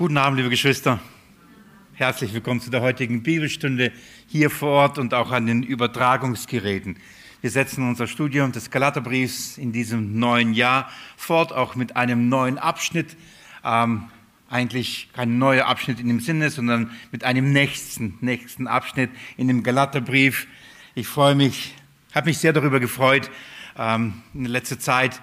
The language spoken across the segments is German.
Guten Abend, liebe Geschwister. Herzlich willkommen zu der heutigen Bibelstunde hier vor Ort und auch an den Übertragungsgeräten. Wir setzen unser Studium des Galaterbriefs in diesem neuen Jahr fort, auch mit einem neuen Abschnitt. Ähm, eigentlich kein neuer Abschnitt in dem Sinne, sondern mit einem nächsten, nächsten Abschnitt in dem Galaterbrief. Ich freue mich, habe mich sehr darüber gefreut, ähm, in der letzten Zeit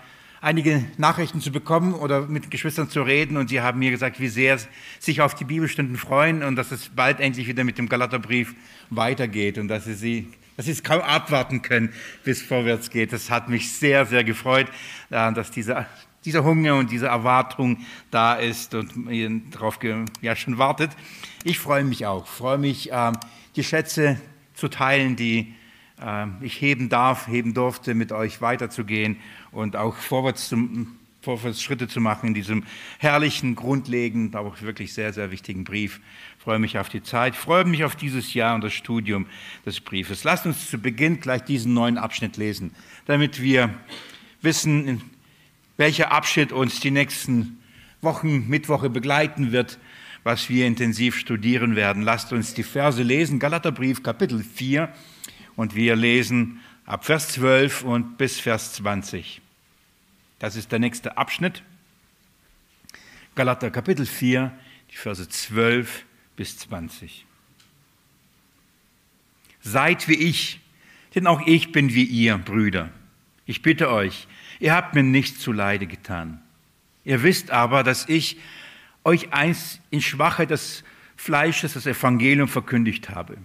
einige Nachrichten zu bekommen oder mit Geschwistern zu reden und sie haben mir gesagt, wie sehr sich auf die Bibelstunden freuen und dass es bald endlich wieder mit dem Galaterbrief weitergeht und dass sie, sie, dass sie es kaum abwarten können, bis es vorwärts geht. Das hat mich sehr, sehr gefreut, äh, dass dieser, dieser Hunger und diese Erwartung da ist und darauf ja, schon wartet. Ich freue mich auch, freue mich, ähm, die Schätze zu teilen, die ich heben darf, heben durfte, mit euch weiterzugehen und auch vorwärts, zum, vorwärts Schritte zu machen in diesem herrlichen, grundlegenden, aber auch wirklich sehr, sehr wichtigen Brief. Ich freue mich auf die Zeit, freue mich auf dieses Jahr und das Studium des Briefes. Lasst uns zu Beginn gleich diesen neuen Abschnitt lesen, damit wir wissen, welcher Abschnitt uns die nächsten Wochen, Mittwoche begleiten wird, was wir intensiv studieren werden. Lasst uns die Verse lesen. Galaterbrief, Kapitel 4. Und wir lesen ab Vers 12 und bis Vers 20. Das ist der nächste Abschnitt. Galater Kapitel 4, die Verse 12 bis 20. Seid wie ich, denn auch ich bin wie ihr, Brüder. Ich bitte euch, ihr habt mir nichts zu Leide getan. Ihr wisst aber, dass ich euch einst in Schwachheit des Fleisches das Evangelium verkündigt habe.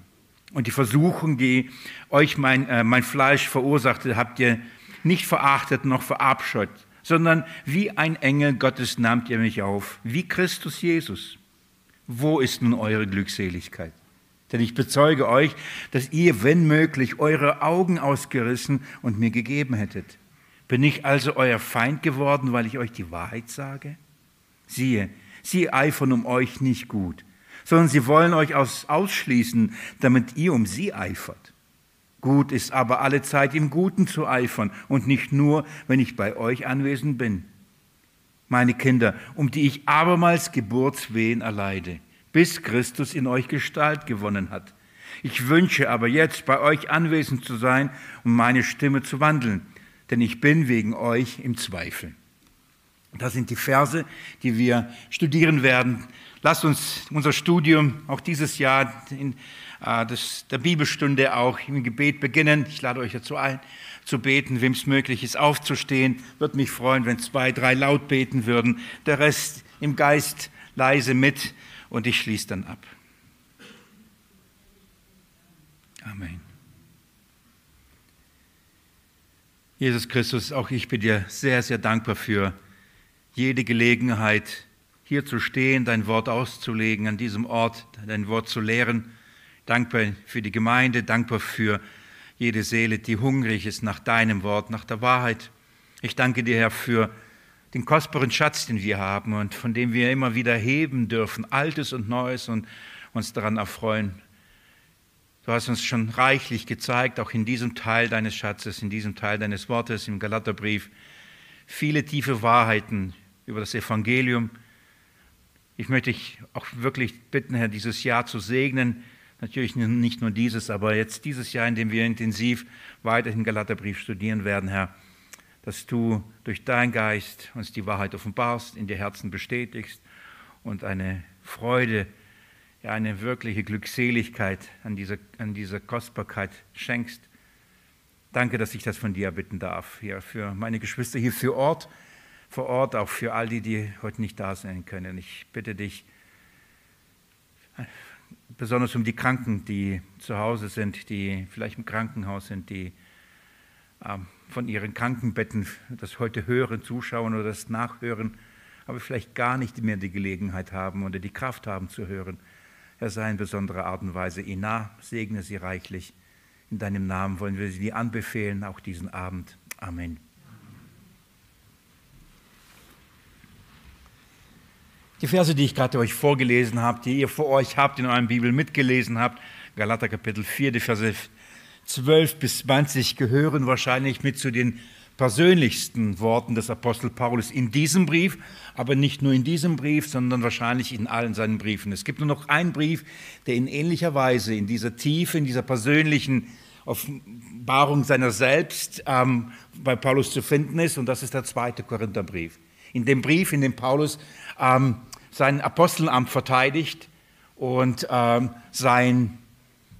Und die Versuchung, die euch mein, äh, mein Fleisch verursachte, habt ihr nicht verachtet noch verabscheut, sondern wie ein Engel Gottes nahmt ihr mich auf, wie Christus Jesus. Wo ist nun eure Glückseligkeit? Denn ich bezeuge euch, dass ihr, wenn möglich, eure Augen ausgerissen und mir gegeben hättet. Bin ich also euer Feind geworden, weil ich euch die Wahrheit sage? Siehe, sie eifern um euch nicht gut sondern sie wollen euch aus, ausschließen, damit ihr um sie eifert. Gut ist aber alle Zeit im Guten zu eifern und nicht nur, wenn ich bei euch anwesend bin. Meine Kinder, um die ich abermals Geburtswehen erleide, bis Christus in euch Gestalt gewonnen hat. Ich wünsche aber jetzt bei euch anwesend zu sein, um meine Stimme zu wandeln, denn ich bin wegen euch im Zweifel. Das sind die Verse, die wir studieren werden Lasst uns unser Studium auch dieses Jahr in äh, das, der Bibelstunde auch im Gebet beginnen. Ich lade euch dazu ein, zu beten, wem es möglich ist, aufzustehen. Würde mich freuen, wenn zwei, drei laut beten würden. Der Rest im Geist leise mit und ich schließe dann ab. Amen. Jesus Christus, auch ich bin dir sehr, sehr dankbar für jede Gelegenheit, hier zu stehen, dein Wort auszulegen, an diesem Ort dein Wort zu lehren. Dankbar für die Gemeinde, dankbar für jede Seele, die hungrig ist nach deinem Wort, nach der Wahrheit. Ich danke dir, Herr, für den kostbaren Schatz, den wir haben und von dem wir immer wieder heben dürfen, Altes und Neues und uns daran erfreuen. Du hast uns schon reichlich gezeigt, auch in diesem Teil deines Schatzes, in diesem Teil deines Wortes im Galaterbrief, viele tiefe Wahrheiten über das Evangelium, ich möchte dich auch wirklich bitten, Herr, dieses Jahr zu segnen. Natürlich nicht nur dieses, aber jetzt dieses Jahr, in dem wir intensiv weiterhin Galaterbrief studieren werden, Herr, dass du durch deinen Geist uns die Wahrheit offenbarst, in die Herzen bestätigst und eine Freude, ja, eine wirkliche Glückseligkeit an dieser, an dieser Kostbarkeit schenkst. Danke, dass ich das von dir bitten darf, hier für meine Geschwister hier für Ort vor Ort, auch für all die, die heute nicht da sein können. Ich bitte dich, besonders um die Kranken, die zu Hause sind, die vielleicht im Krankenhaus sind, die ähm, von ihren Krankenbetten das heute hören, zuschauen oder das nachhören, aber vielleicht gar nicht mehr die Gelegenheit haben oder die Kraft haben zu hören. Er sei in besonderer Art und Weise nah, segne sie reichlich. In deinem Namen wollen wir sie anbefehlen, auch diesen Abend. Amen. Die Verse, die ich gerade euch vorgelesen habe, die ihr vor euch habt, in eurem Bibel mitgelesen habt, Galater Kapitel 4, die Verse 12 bis 20 gehören wahrscheinlich mit zu den persönlichsten Worten des Apostel Paulus in diesem Brief, aber nicht nur in diesem Brief, sondern wahrscheinlich in allen seinen Briefen. Es gibt nur noch einen Brief, der in ähnlicher Weise, in dieser Tiefe, in dieser persönlichen Offenbarung seiner selbst ähm, bei Paulus zu finden ist, und das ist der zweite Korintherbrief. In dem Brief, in dem Paulus ähm, sein Apostelamt verteidigt und ähm, sein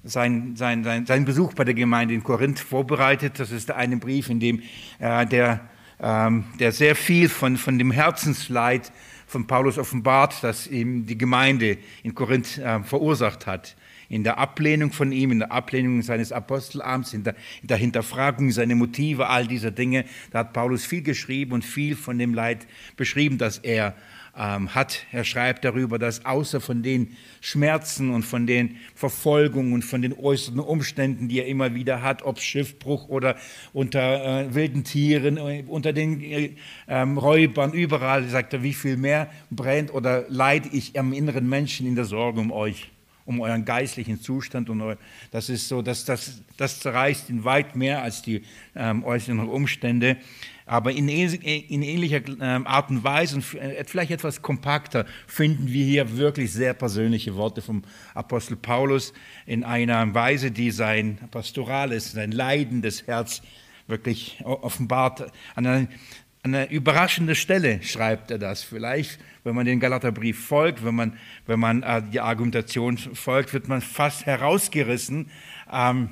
sein, sein, sein, sein Besuch bei der Gemeinde in Korinth vorbereitet. Das ist eine Brief, in dem äh, der, ähm, der sehr viel von, von dem Herzensleid von Paulus offenbart, das ihm die Gemeinde in Korinth äh, verursacht hat. In der Ablehnung von ihm, in der Ablehnung seines Apostelamts, in der, in der Hinterfragung seiner Motive, all dieser Dinge, da hat Paulus viel geschrieben und viel von dem Leid beschrieben, das er ähm, hat. Er schreibt darüber, dass außer von den Schmerzen und von den Verfolgungen und von den äußeren Umständen, die er immer wieder hat, ob Schiffbruch oder unter äh, wilden Tieren, äh, unter den äh, ähm, Räubern, überall, sagt er, wie viel mehr brennt oder leide ich am inneren Menschen in der Sorge um euch um euren geistlichen Zustand und euer, das ist so, dass das, das zerreißt ihn weit mehr als die ähm, äußeren Umstände. Aber in, in ähnlicher ähm, Art und Weise und äh, vielleicht etwas kompakter finden wir hier wirklich sehr persönliche Worte vom Apostel Paulus in einer Weise, die sein pastorales, sein leidendes Herz wirklich offenbart. An einer, an einer überraschenden Stelle schreibt er das. Vielleicht, wenn man den Galaterbrief folgt, wenn man, wenn man äh, die Argumentation folgt, wird man fast herausgerissen. Ähm,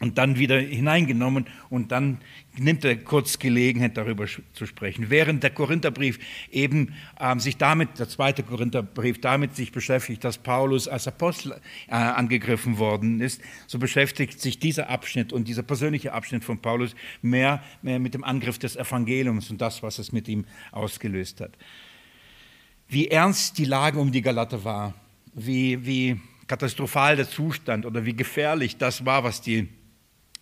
und dann wieder hineingenommen und dann nimmt er kurz Gelegenheit, darüber zu sprechen. Während der Korintherbrief eben ähm, sich damit, der zweite Korintherbrief, damit sich beschäftigt, dass Paulus als Apostel äh, angegriffen worden ist, so beschäftigt sich dieser Abschnitt und dieser persönliche Abschnitt von Paulus mehr, mehr mit dem Angriff des Evangeliums und das, was es mit ihm ausgelöst hat. Wie ernst die Lage um die Galater war, wie, wie katastrophal der Zustand oder wie gefährlich das war, was die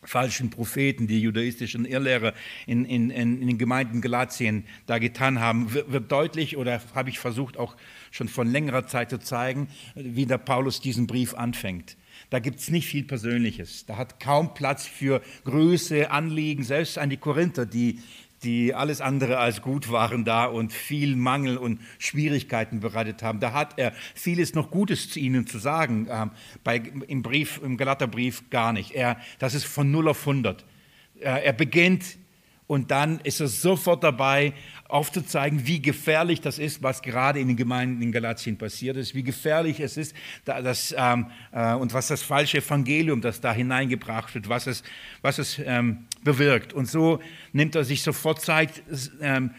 falschen Propheten, die judaistischen Irrlehrer in, in, in, den Gemeinden Galatien da getan haben, wird deutlich oder habe ich versucht auch schon von längerer Zeit zu zeigen, wie der Paulus diesen Brief anfängt. Da gibt es nicht viel Persönliches. Da hat kaum Platz für Größe, Anliegen, selbst an die Korinther, die die alles andere als gut waren da und viel Mangel und Schwierigkeiten bereitet haben. Da hat er vieles noch Gutes zu ihnen zu sagen. Ähm, bei, Im Brief, im Galaterbrief gar nicht. Er, das ist von 0 auf 100. Er, er beginnt und dann ist er sofort dabei, aufzuzeigen, wie gefährlich das ist, was gerade in den Gemeinden in Galatien passiert ist, wie gefährlich es ist dass, ähm, äh, und was das falsche Evangelium, das da hineingebracht wird, was es, was es ähm, bewirkt. Und so nimmt er sich sofort Zeit, ähm,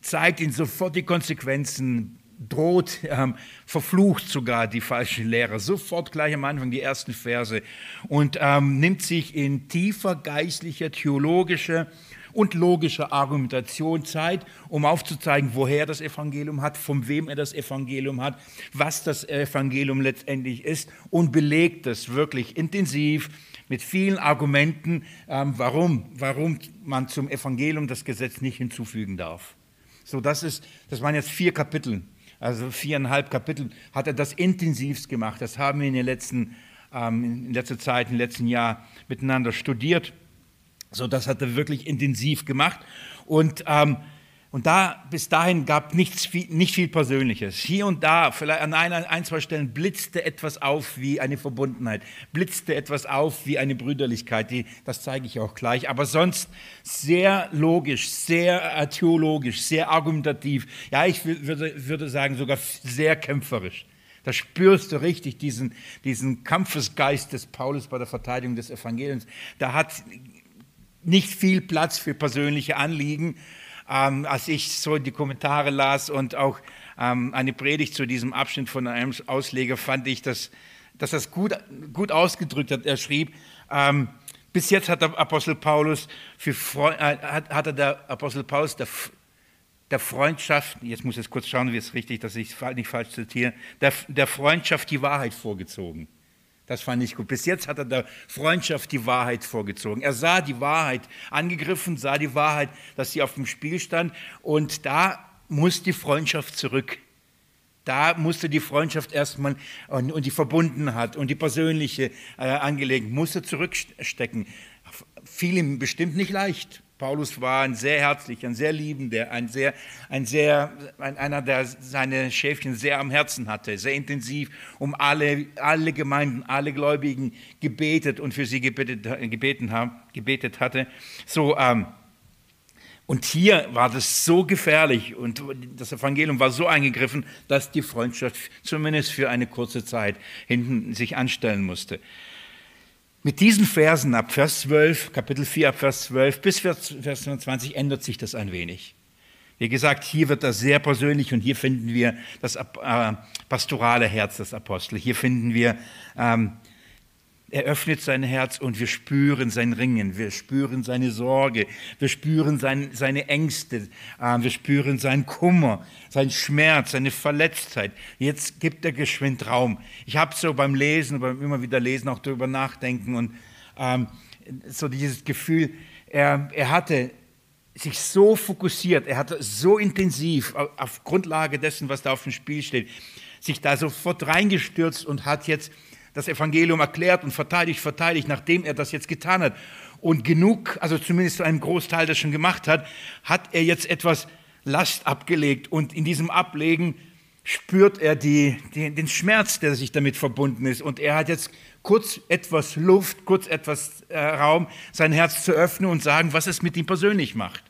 zeigt ihnen sofort die Konsequenzen, droht, ähm, verflucht sogar die falschen Lehrer, sofort gleich am Anfang die ersten Verse und ähm, nimmt sich in tiefer geistlicher, theologischer und logischer Argumentation Zeit, um aufzuzeigen, woher das Evangelium hat, von wem er das Evangelium hat, was das Evangelium letztendlich ist und belegt es wirklich intensiv mit vielen Argumenten, ähm, warum, warum man zum Evangelium das Gesetz nicht hinzufügen darf. So, das, ist, das waren jetzt vier Kapitel, also viereinhalb Kapitel, hat er das intensivst gemacht. Das haben wir in, den letzten, ähm, in letzter Zeit, im letzten Jahr miteinander studiert. So, das hat er wirklich intensiv gemacht. Und, ähm, und da, bis dahin gab nichts, nicht viel Persönliches. Hier und da, vielleicht an ein, ein, zwei Stellen, blitzte etwas auf wie eine Verbundenheit, blitzte etwas auf wie eine Brüderlichkeit. Die, das zeige ich auch gleich. Aber sonst sehr logisch, sehr äh, theologisch, sehr argumentativ. Ja, ich würde, würde sagen, sogar sehr kämpferisch. Da spürst du richtig diesen, diesen Kampfesgeist des Paulus bei der Verteidigung des Evangeliums. Da hat nicht viel Platz für persönliche Anliegen. Ähm, als ich so die Kommentare las und auch ähm, eine Predigt zu diesem Abschnitt von einem Ausleger, fand ich, dass, dass das gut, gut ausgedrückt hat. Er schrieb, ähm, bis jetzt hat der Apostel Paulus für äh, hat, hat der Apostel Paulus der, der Freundschaft, jetzt muss ich kurz schauen, wie es richtig, dass ich es nicht falsch zitiere, der, der Freundschaft die Wahrheit vorgezogen. Das fand ich gut. Bis jetzt hat er der Freundschaft die Wahrheit vorgezogen. Er sah die Wahrheit angegriffen, sah die Wahrheit, dass sie auf dem Spiel stand. Und da muss die Freundschaft zurück. Da musste die Freundschaft erstmal und, und die Verbundenheit und die persönliche äh, Angelegenheit musste zurückstecken. Fiel ihm bestimmt nicht leicht. Paulus war ein sehr herzlicher, ein sehr liebender, ein sehr, ein sehr, ein, einer, der seine Schäfchen sehr am Herzen hatte, sehr intensiv um alle, alle Gemeinden, alle Gläubigen gebetet und für sie gebetet, gebeten haben, gebetet hatte. So, ähm, und hier war das so gefährlich und das Evangelium war so eingegriffen, dass die Freundschaft zumindest für eine kurze Zeit hinten sich anstellen musste. Mit diesen Versen ab Vers 12, Kapitel 4 ab Vers 12 bis Vers 25 ändert sich das ein wenig. Wie gesagt, hier wird das sehr persönlich und hier finden wir das äh, pastorale Herz des Apostels. Hier finden wir ähm, er öffnet sein Herz und wir spüren sein Ringen, wir spüren seine Sorge, wir spüren sein, seine Ängste, äh, wir spüren seinen Kummer, seinen Schmerz, seine Verletztheit. Jetzt gibt er geschwind Raum. Ich habe so beim Lesen, beim immer wieder Lesen auch darüber nachdenken und ähm, so dieses Gefühl, er, er hatte sich so fokussiert, er hatte so intensiv auf Grundlage dessen, was da auf dem Spiel steht, sich da sofort reingestürzt und hat jetzt das Evangelium erklärt und verteidigt, verteidigt, nachdem er das jetzt getan hat. Und genug, also zumindest zu einem Großteil das schon gemacht hat, hat er jetzt etwas Last abgelegt. Und in diesem Ablegen spürt er die, die, den Schmerz, der sich damit verbunden ist. Und er hat jetzt kurz etwas Luft, kurz etwas äh, Raum, sein Herz zu öffnen und sagen, was es mit ihm persönlich macht.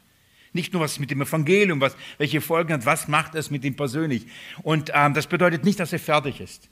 Nicht nur was es mit dem Evangelium, was, welche Folgen hat, was macht es mit ihm persönlich. Und ähm, das bedeutet nicht, dass er fertig ist.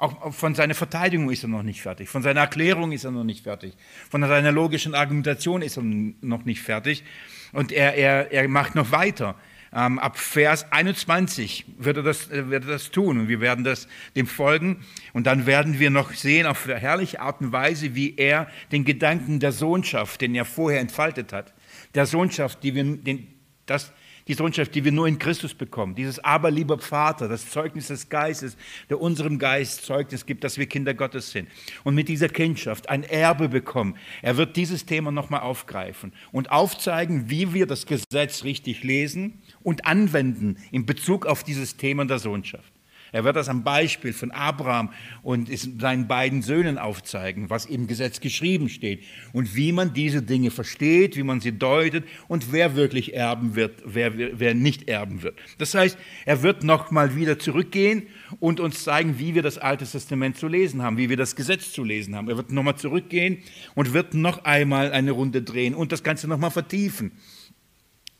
Auch von seiner Verteidigung ist er noch nicht fertig, von seiner Erklärung ist er noch nicht fertig, von seiner logischen Argumentation ist er noch nicht fertig. Und er, er, er macht noch weiter. Ähm, ab Vers 21 wird er, das, äh, wird er das tun und wir werden das dem folgen. Und dann werden wir noch sehen, auf herrliche Art und Weise, wie er den Gedanken der Sohnschaft, den er vorher entfaltet hat, der Sohnschaft, die wir, den, das, die Sohnschaft, die wir nur in Christus bekommen. Dieses Aber, lieber Vater, das Zeugnis des Geistes, der unserem Geist Zeugnis gibt, dass wir Kinder Gottes sind. Und mit dieser Kindschaft ein Erbe bekommen. Er wird dieses Thema nochmal aufgreifen und aufzeigen, wie wir das Gesetz richtig lesen und anwenden in Bezug auf dieses Thema der Sohnschaft. Er wird das am Beispiel von Abraham und seinen beiden Söhnen aufzeigen, was im Gesetz geschrieben steht und wie man diese Dinge versteht, wie man sie deutet und wer wirklich erben wird, wer, wer nicht erben wird. Das heißt, er wird nochmal wieder zurückgehen und uns zeigen, wie wir das Alte Testament zu lesen haben, wie wir das Gesetz zu lesen haben. Er wird nochmal zurückgehen und wird noch einmal eine Runde drehen und das Ganze nochmal vertiefen.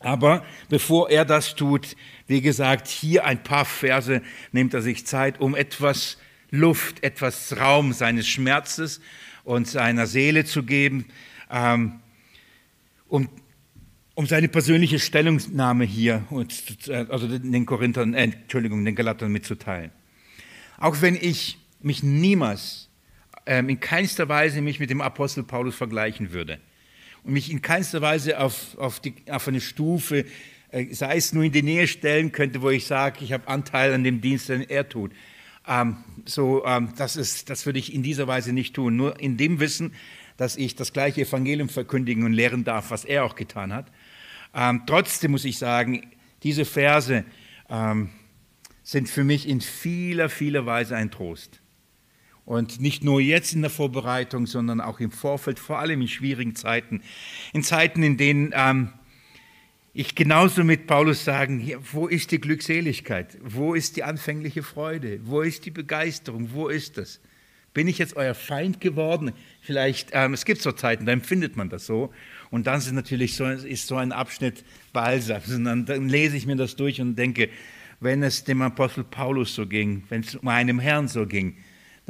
Aber bevor er das tut, wie gesagt, hier ein paar Verse nimmt er sich Zeit, um etwas Luft, etwas Raum seines Schmerzes und seiner Seele zu geben, ähm, um, um seine persönliche Stellungnahme hier, also den Korinthern, äh, Entschuldigung, den Galatern mitzuteilen. Auch wenn ich mich niemals, ähm, in keinster Weise mich mit dem Apostel Paulus vergleichen würde und mich in keinster Weise auf, auf, die, auf eine Stufe, äh, sei es nur in die Nähe stellen könnte, wo ich sage, ich habe Anteil an dem Dienst, den er tut. Ähm, so, ähm, das, ist, das würde ich in dieser Weise nicht tun. Nur in dem Wissen, dass ich das gleiche Evangelium verkündigen und lehren darf, was er auch getan hat. Ähm, trotzdem muss ich sagen, diese Verse ähm, sind für mich in vieler, vieler Weise ein Trost. Und nicht nur jetzt in der Vorbereitung, sondern auch im Vorfeld, vor allem in schwierigen Zeiten. In Zeiten, in denen ähm, ich genauso mit Paulus sagen, wo ist die Glückseligkeit? Wo ist die anfängliche Freude? Wo ist die Begeisterung? Wo ist das? Bin ich jetzt euer Feind geworden? Vielleicht, ähm, es gibt so Zeiten, da empfindet man das so. Und dann ist natürlich so, ist so ein Abschnitt Balsam. Und dann, dann lese ich mir das durch und denke, wenn es dem Apostel Paulus so ging, wenn es meinem Herrn so ging,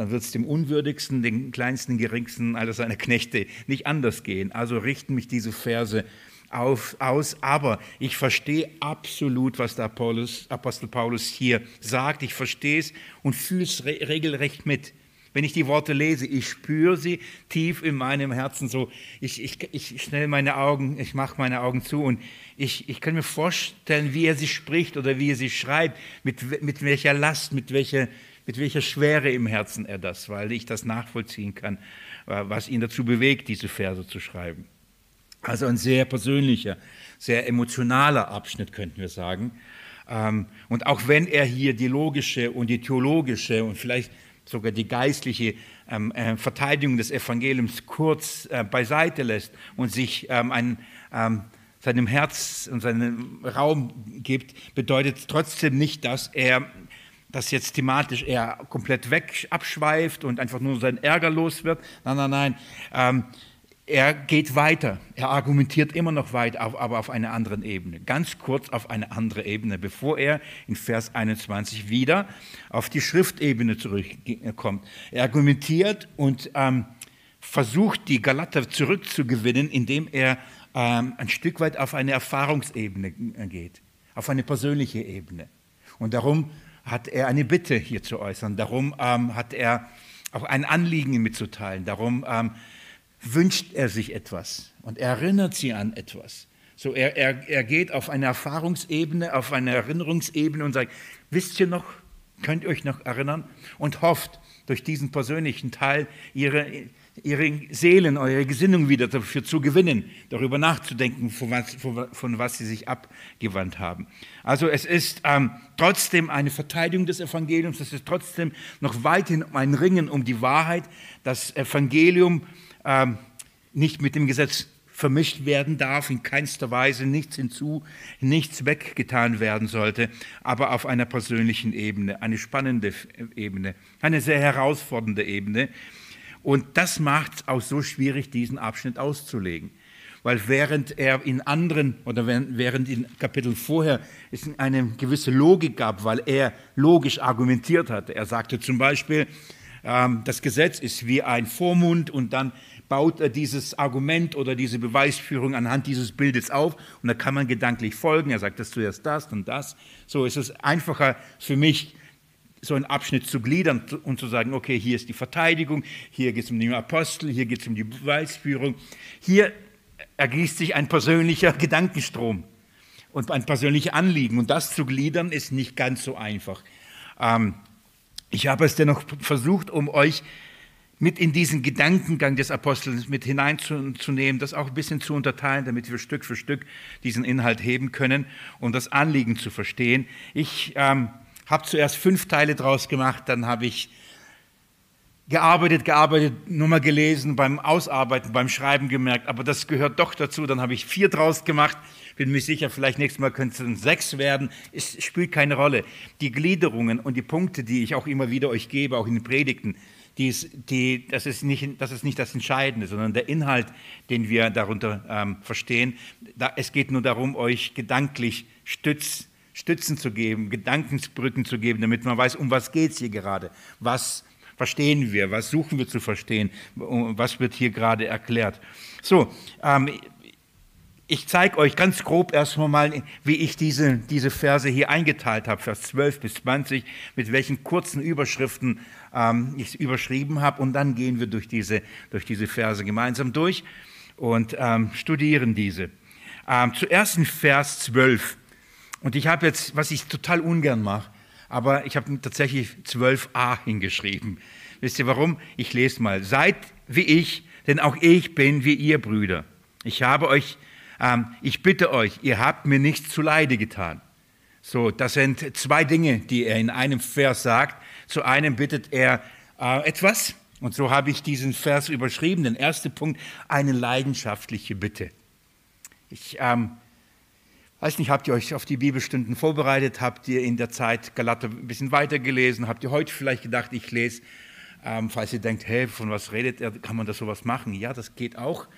dann wird es dem Unwürdigsten, den kleinsten, geringsten aller seiner Knechte nicht anders gehen. Also richten mich diese Verse auf, aus. Aber ich verstehe absolut, was der Paulus, Apostel Paulus hier sagt. Ich verstehe es und fühle es re regelrecht mit. Wenn ich die Worte lese, ich spüre sie tief in meinem Herzen so. Ich, ich, ich schnell meine Augen, ich mache meine Augen zu und ich, ich kann mir vorstellen, wie er sie spricht oder wie er sie schreibt, mit, mit welcher Last, mit welcher, mit welcher Schwere im Herzen er das, weil ich das nachvollziehen kann, was ihn dazu bewegt, diese Verse zu schreiben. Also ein sehr persönlicher, sehr emotionaler Abschnitt, könnten wir sagen. Ähm, und auch wenn er hier die logische und die theologische und vielleicht sogar die geistliche ähm, äh, Verteidigung des Evangeliums kurz äh, beiseite lässt und sich ähm, ein, seinem Herz und seinem Raum gibt, bedeutet trotzdem nicht, dass er das jetzt thematisch eher komplett weg abschweift und einfach nur sein Ärger los wird. Nein, nein, nein. Ähm, er geht weiter. Er argumentiert immer noch weiter, aber auf einer anderen Ebene. Ganz kurz auf eine andere Ebene, bevor er in Vers 21 wieder auf die Schriftebene zurückkommt. Er argumentiert und ähm, versucht, die Galater zurückzugewinnen, indem er ähm, ein Stück weit auf eine Erfahrungsebene geht, auf eine persönliche Ebene. Und darum hat er eine Bitte hier zu äußern. Darum ähm, hat er auch ein Anliegen mitzuteilen. Darum ähm, wünscht er sich etwas und erinnert sie an etwas. So, er, er, er geht auf eine Erfahrungsebene, auf eine Erinnerungsebene und sagt, wisst ihr noch, könnt ihr euch noch erinnern? Und hofft, durch diesen persönlichen Teil ihre, ihre Seelen, eure Gesinnung wieder dafür zu gewinnen, darüber nachzudenken, von was, von was sie sich abgewandt haben. Also es ist ähm, trotzdem eine Verteidigung des Evangeliums, es ist trotzdem noch weiterhin ein Ringen um die Wahrheit. Das Evangelium ähm, nicht mit dem Gesetz vermischt werden darf, in keinster Weise nichts hinzu, nichts weggetan werden sollte, aber auf einer persönlichen Ebene, eine spannende Ebene, eine sehr herausfordernde Ebene. Und das macht es auch so schwierig, diesen Abschnitt auszulegen. Weil während er in anderen oder während in Kapitel vorher es eine gewisse Logik gab, weil er logisch argumentiert hatte. Er sagte zum Beispiel, ähm, das Gesetz ist wie ein Vormund und dann baut er dieses Argument oder diese Beweisführung anhand dieses Bildes auf und da kann man gedanklich folgen. Er sagt das zuerst das und das. So ist es einfacher für mich, so einen Abschnitt zu gliedern und zu sagen, okay, hier ist die Verteidigung, hier geht es um den Apostel, hier geht es um die Beweisführung. Hier ergießt sich ein persönlicher Gedankenstrom und ein persönliches Anliegen. Und das zu gliedern ist nicht ganz so einfach. Ähm, ich habe es dennoch versucht, um euch mit in diesen Gedankengang des Apostels mit hineinzunehmen, das auch ein bisschen zu unterteilen, damit wir Stück für Stück diesen Inhalt heben können, um das Anliegen zu verstehen. Ich ähm, habe zuerst fünf Teile draus gemacht, dann habe ich gearbeitet, gearbeitet, nur mal gelesen, beim Ausarbeiten, beim Schreiben gemerkt, aber das gehört doch dazu. Dann habe ich vier draus gemacht. Bin mir sicher, vielleicht nächstes Mal könnte es sechs werden. Es spielt keine Rolle. Die Gliederungen und die Punkte, die ich auch immer wieder euch gebe, auch in den Predigten, die ist, die, das, ist nicht, das ist nicht das Entscheidende, sondern der Inhalt, den wir darunter ähm, verstehen. Da, es geht nur darum, euch gedanklich Stütz, Stützen zu geben, Gedankensbrücken zu geben, damit man weiß, um was geht es hier gerade, was verstehen wir? Was suchen wir zu verstehen? Was wird hier gerade erklärt? So, ähm, ich zeige euch ganz grob erstmal mal, wie ich diese, diese Verse hier eingeteilt habe, Vers 12 bis 20, mit welchen kurzen Überschriften ähm, ich überschrieben habe. Und dann gehen wir durch diese, durch diese Verse gemeinsam durch und ähm, studieren diese. Ähm, zuerst in Vers 12. Und ich habe jetzt, was ich total ungern mache, aber ich habe tatsächlich 12a hingeschrieben. Wisst ihr warum? Ich lese mal. Seid wie ich, denn auch ich bin wie ihr Brüder. Ich habe euch, ähm, ich bitte euch, ihr habt mir nichts zu Leide getan. So, das sind zwei Dinge, die er in einem Vers sagt. Zu einem bittet er äh, etwas, und so habe ich diesen Vers überschrieben. Den ersten Punkt, eine leidenschaftliche Bitte. Ich ähm, Weiß nicht, habt ihr euch auf die Bibelstunden vorbereitet? Habt ihr in der Zeit Galater ein bisschen weitergelesen? Habt ihr heute vielleicht gedacht, ich lese, ähm, falls ihr denkt, hey, von was redet er, kann man das sowas machen? Ja, das geht auch.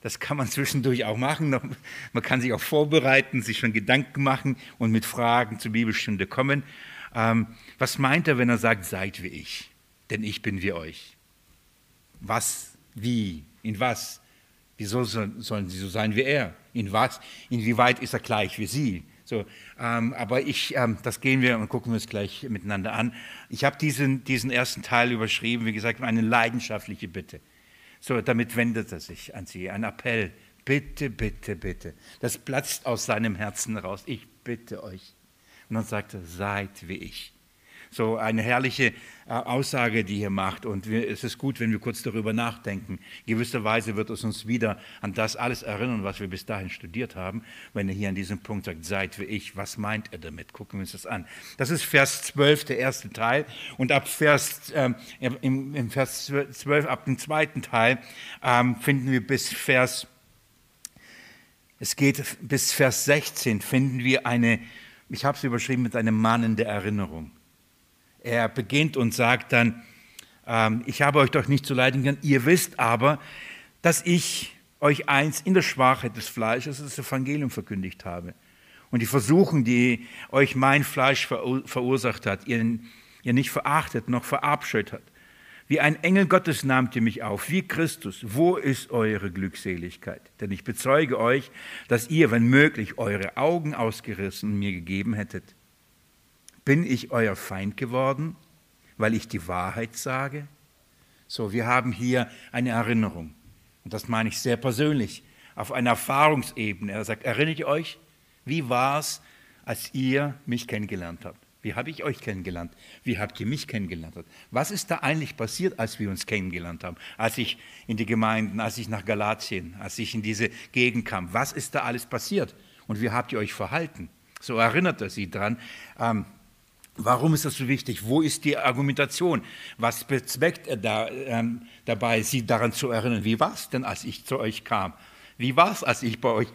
Das kann man zwischendurch auch machen. Man kann sich auch vorbereiten, sich schon Gedanken machen und mit Fragen zur Bibelstunde kommen. Ähm, was meint er, wenn er sagt, seid wie ich? Denn ich bin wie euch. Was, wie, in was? Wieso sollen sie so sein wie er? In was? Inwieweit ist er gleich wie sie? So, ähm, aber ich, ähm, das gehen wir und gucken wir uns gleich miteinander an. Ich habe diesen, diesen ersten Teil überschrieben, wie gesagt, eine leidenschaftliche Bitte. So, damit wendet er sich an sie, ein Appell. Bitte, bitte, bitte. Das platzt aus seinem Herzen raus. Ich bitte euch. Und dann sagt er, seid wie ich. So eine herrliche äh, Aussage, die hier macht. Und es ist gut, wenn wir kurz darüber nachdenken. In gewisser Weise wird es uns wieder an das alles erinnern, was wir bis dahin studiert haben. Wenn er hier an diesem Punkt sagt, seid wie ich, was meint er damit? Gucken wir uns das an. Das ist Vers 12, der erste Teil. Und ab Vers, ähm, im, im, Vers 12, ab dem zweiten Teil, ähm, finden wir bis Vers Es geht bis Vers 16, finden wir eine, ich habe es überschrieben mit einem mahnende Erinnerung. Er beginnt und sagt dann, ähm, ich habe euch doch nicht zu leiden können, ihr wisst aber, dass ich euch eins in der Schwachheit des Fleisches das Evangelium verkündigt habe. Und die Versuchung, die euch mein Fleisch verursacht hat, ihr, ihr nicht verachtet noch verabscheut hat. Wie ein Engel Gottes nahmt ihr mich auf, wie Christus. Wo ist eure Glückseligkeit? Denn ich bezeuge euch, dass ihr, wenn möglich, eure Augen ausgerissen mir gegeben hättet. Bin ich euer Feind geworden, weil ich die Wahrheit sage? So, wir haben hier eine Erinnerung. Und das meine ich sehr persönlich, auf einer Erfahrungsebene. Er sagt, erinnert ihr euch, wie war es, als ihr mich kennengelernt habt? Wie habe ich euch kennengelernt? Wie habt ihr mich kennengelernt? Was ist da eigentlich passiert, als wir uns kennengelernt haben? Als ich in die Gemeinden, als ich nach Galatien, als ich in diese Gegend kam. Was ist da alles passiert? Und wie habt ihr euch verhalten? So erinnert er sie dran. Ähm, warum ist das so wichtig? Wo ist die Argumentation? Was bezweckt er da, ähm, dabei, sie daran zu erinnern? Wie war es denn, als ich zu euch kam? Wie war es, als ich bei euch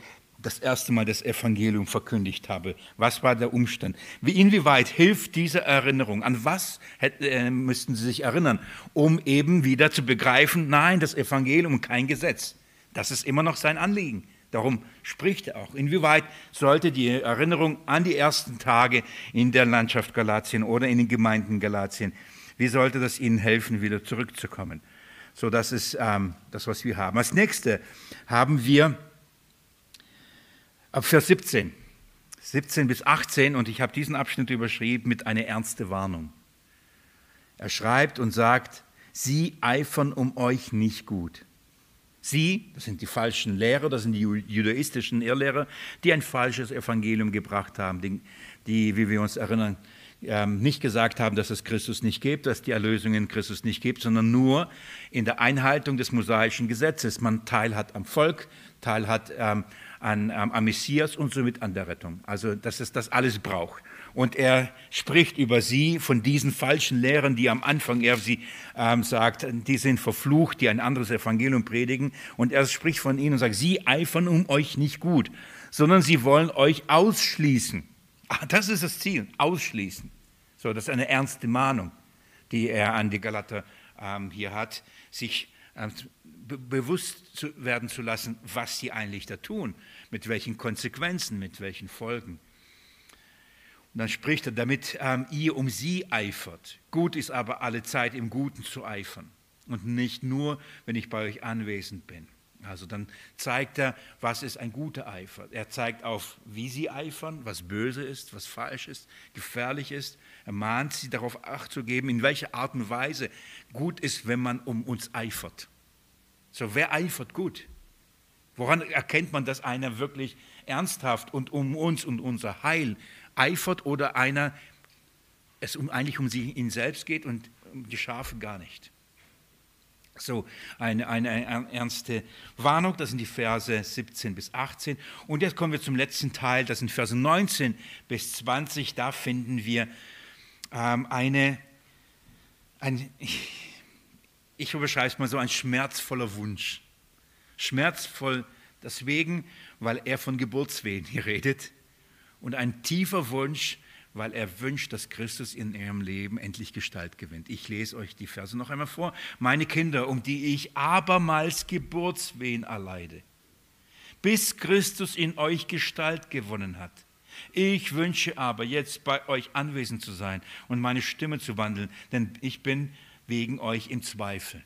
das erste Mal das Evangelium verkündigt habe. Was war der Umstand? Wie, inwieweit hilft diese Erinnerung? An was hätte, äh, müssten Sie sich erinnern, um eben wieder zu begreifen, nein, das Evangelium kein Gesetz. Das ist immer noch sein Anliegen. Darum spricht er auch. Inwieweit sollte die Erinnerung an die ersten Tage in der Landschaft Galatien oder in den Gemeinden Galatien, wie sollte das Ihnen helfen, wieder zurückzukommen? So, das ist ähm, das, was wir haben. Als nächstes haben wir Ab Vers 17, 17 bis 18, und ich habe diesen Abschnitt überschrieben mit einer ernste Warnung. Er schreibt und sagt, sie eifern um euch nicht gut. Sie, das sind die falschen Lehrer, das sind die judaistischen Irrlehrer, die ein falsches Evangelium gebracht haben, die, die wie wir uns erinnern, ähm, nicht gesagt haben, dass es Christus nicht gibt, dass die Erlösung in Christus nicht gibt, sondern nur in der Einhaltung des mosaischen Gesetzes. Man Teil hat am Volk, Teil hat ähm, an, ähm, am Messias und somit an der Rettung. Also, dass es das alles braucht. Und er spricht über sie von diesen falschen Lehrern, die am Anfang er sie ähm, sagt, die sind verflucht, die ein anderes Evangelium predigen. Und er spricht von ihnen und sagt, sie eifern um euch nicht gut, sondern sie wollen euch ausschließen. Ach, das ist das Ziel, ausschließen. So, das ist eine ernste Mahnung, die er an die Galater ähm, hier hat, sich ähm, bewusst zu werden zu lassen, was sie eigentlich da tun, mit welchen Konsequenzen, mit welchen Folgen. Und dann spricht er, damit ähm, ihr um sie eifert. Gut ist aber alle Zeit im Guten zu eifern und nicht nur, wenn ich bei euch anwesend bin. Also dann zeigt er, was ist ein guter Eifer. Er zeigt auf, wie sie eifern, was böse ist, was falsch ist, gefährlich ist. Er mahnt sie darauf acht zu geben, in welcher Art und Weise gut ist, wenn man um uns eifert. So, wer eifert gut? Woran erkennt man, dass einer wirklich ernsthaft und um uns und unser Heil eifert oder einer es um, eigentlich um sie, ihn selbst geht und um die Schafe gar nicht? So, eine, eine, eine ernste Warnung, das sind die Verse 17 bis 18. Und jetzt kommen wir zum letzten Teil, das sind Verse 19 bis 20. Da finden wir ähm, eine, ein, ich überschreibe es mal so, ein schmerzvoller Wunsch. Schmerzvoll deswegen, weil er von Geburtswehen hier redet und ein tiefer Wunsch, weil er wünscht, dass Christus in ihrem Leben endlich Gestalt gewinnt. Ich lese euch die Verse noch einmal vor. Meine Kinder, um die ich abermals Geburtswehen erleide, bis Christus in euch Gestalt gewonnen hat. Ich wünsche aber jetzt bei euch anwesend zu sein und meine Stimme zu wandeln, denn ich bin wegen euch im Zweifel.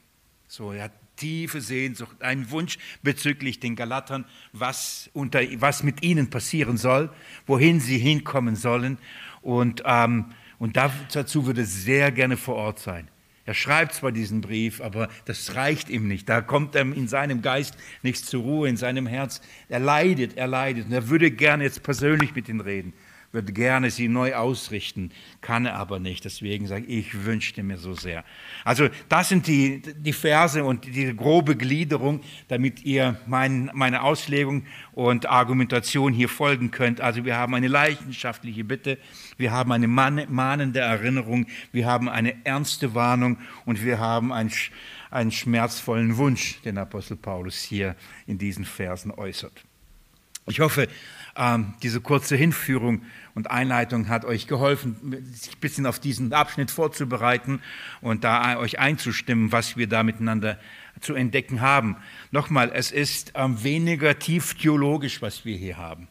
So, er hat tiefe Sehnsucht, einen Wunsch bezüglich den Galatern, was, unter, was mit ihnen passieren soll, wohin sie hinkommen sollen. Und, ähm, und dazu würde er sehr gerne vor Ort sein. Er schreibt zwar diesen Brief, aber das reicht ihm nicht. Da kommt er in seinem Geist nicht zur Ruhe, in seinem Herz. Er leidet, er leidet. Und er würde gerne jetzt persönlich mit ihnen reden würde gerne sie neu ausrichten, kann er aber nicht. Deswegen sage ich, ich wünschte mir so sehr. Also das sind die, die Verse und die grobe Gliederung, damit ihr mein, meine Auslegung und Argumentation hier folgen könnt. Also wir haben eine leidenschaftliche Bitte, wir haben eine mahnende Erinnerung, wir haben eine ernste Warnung und wir haben einen, einen schmerzvollen Wunsch, den Apostel Paulus hier in diesen Versen äußert. Ich hoffe, ähm, diese kurze Hinführung und Einleitung hat euch geholfen, sich ein bisschen auf diesen Abschnitt vorzubereiten und da euch einzustimmen, was wir da miteinander zu entdecken haben. Nochmal, es ist ähm, weniger tief theologisch, was wir hier haben.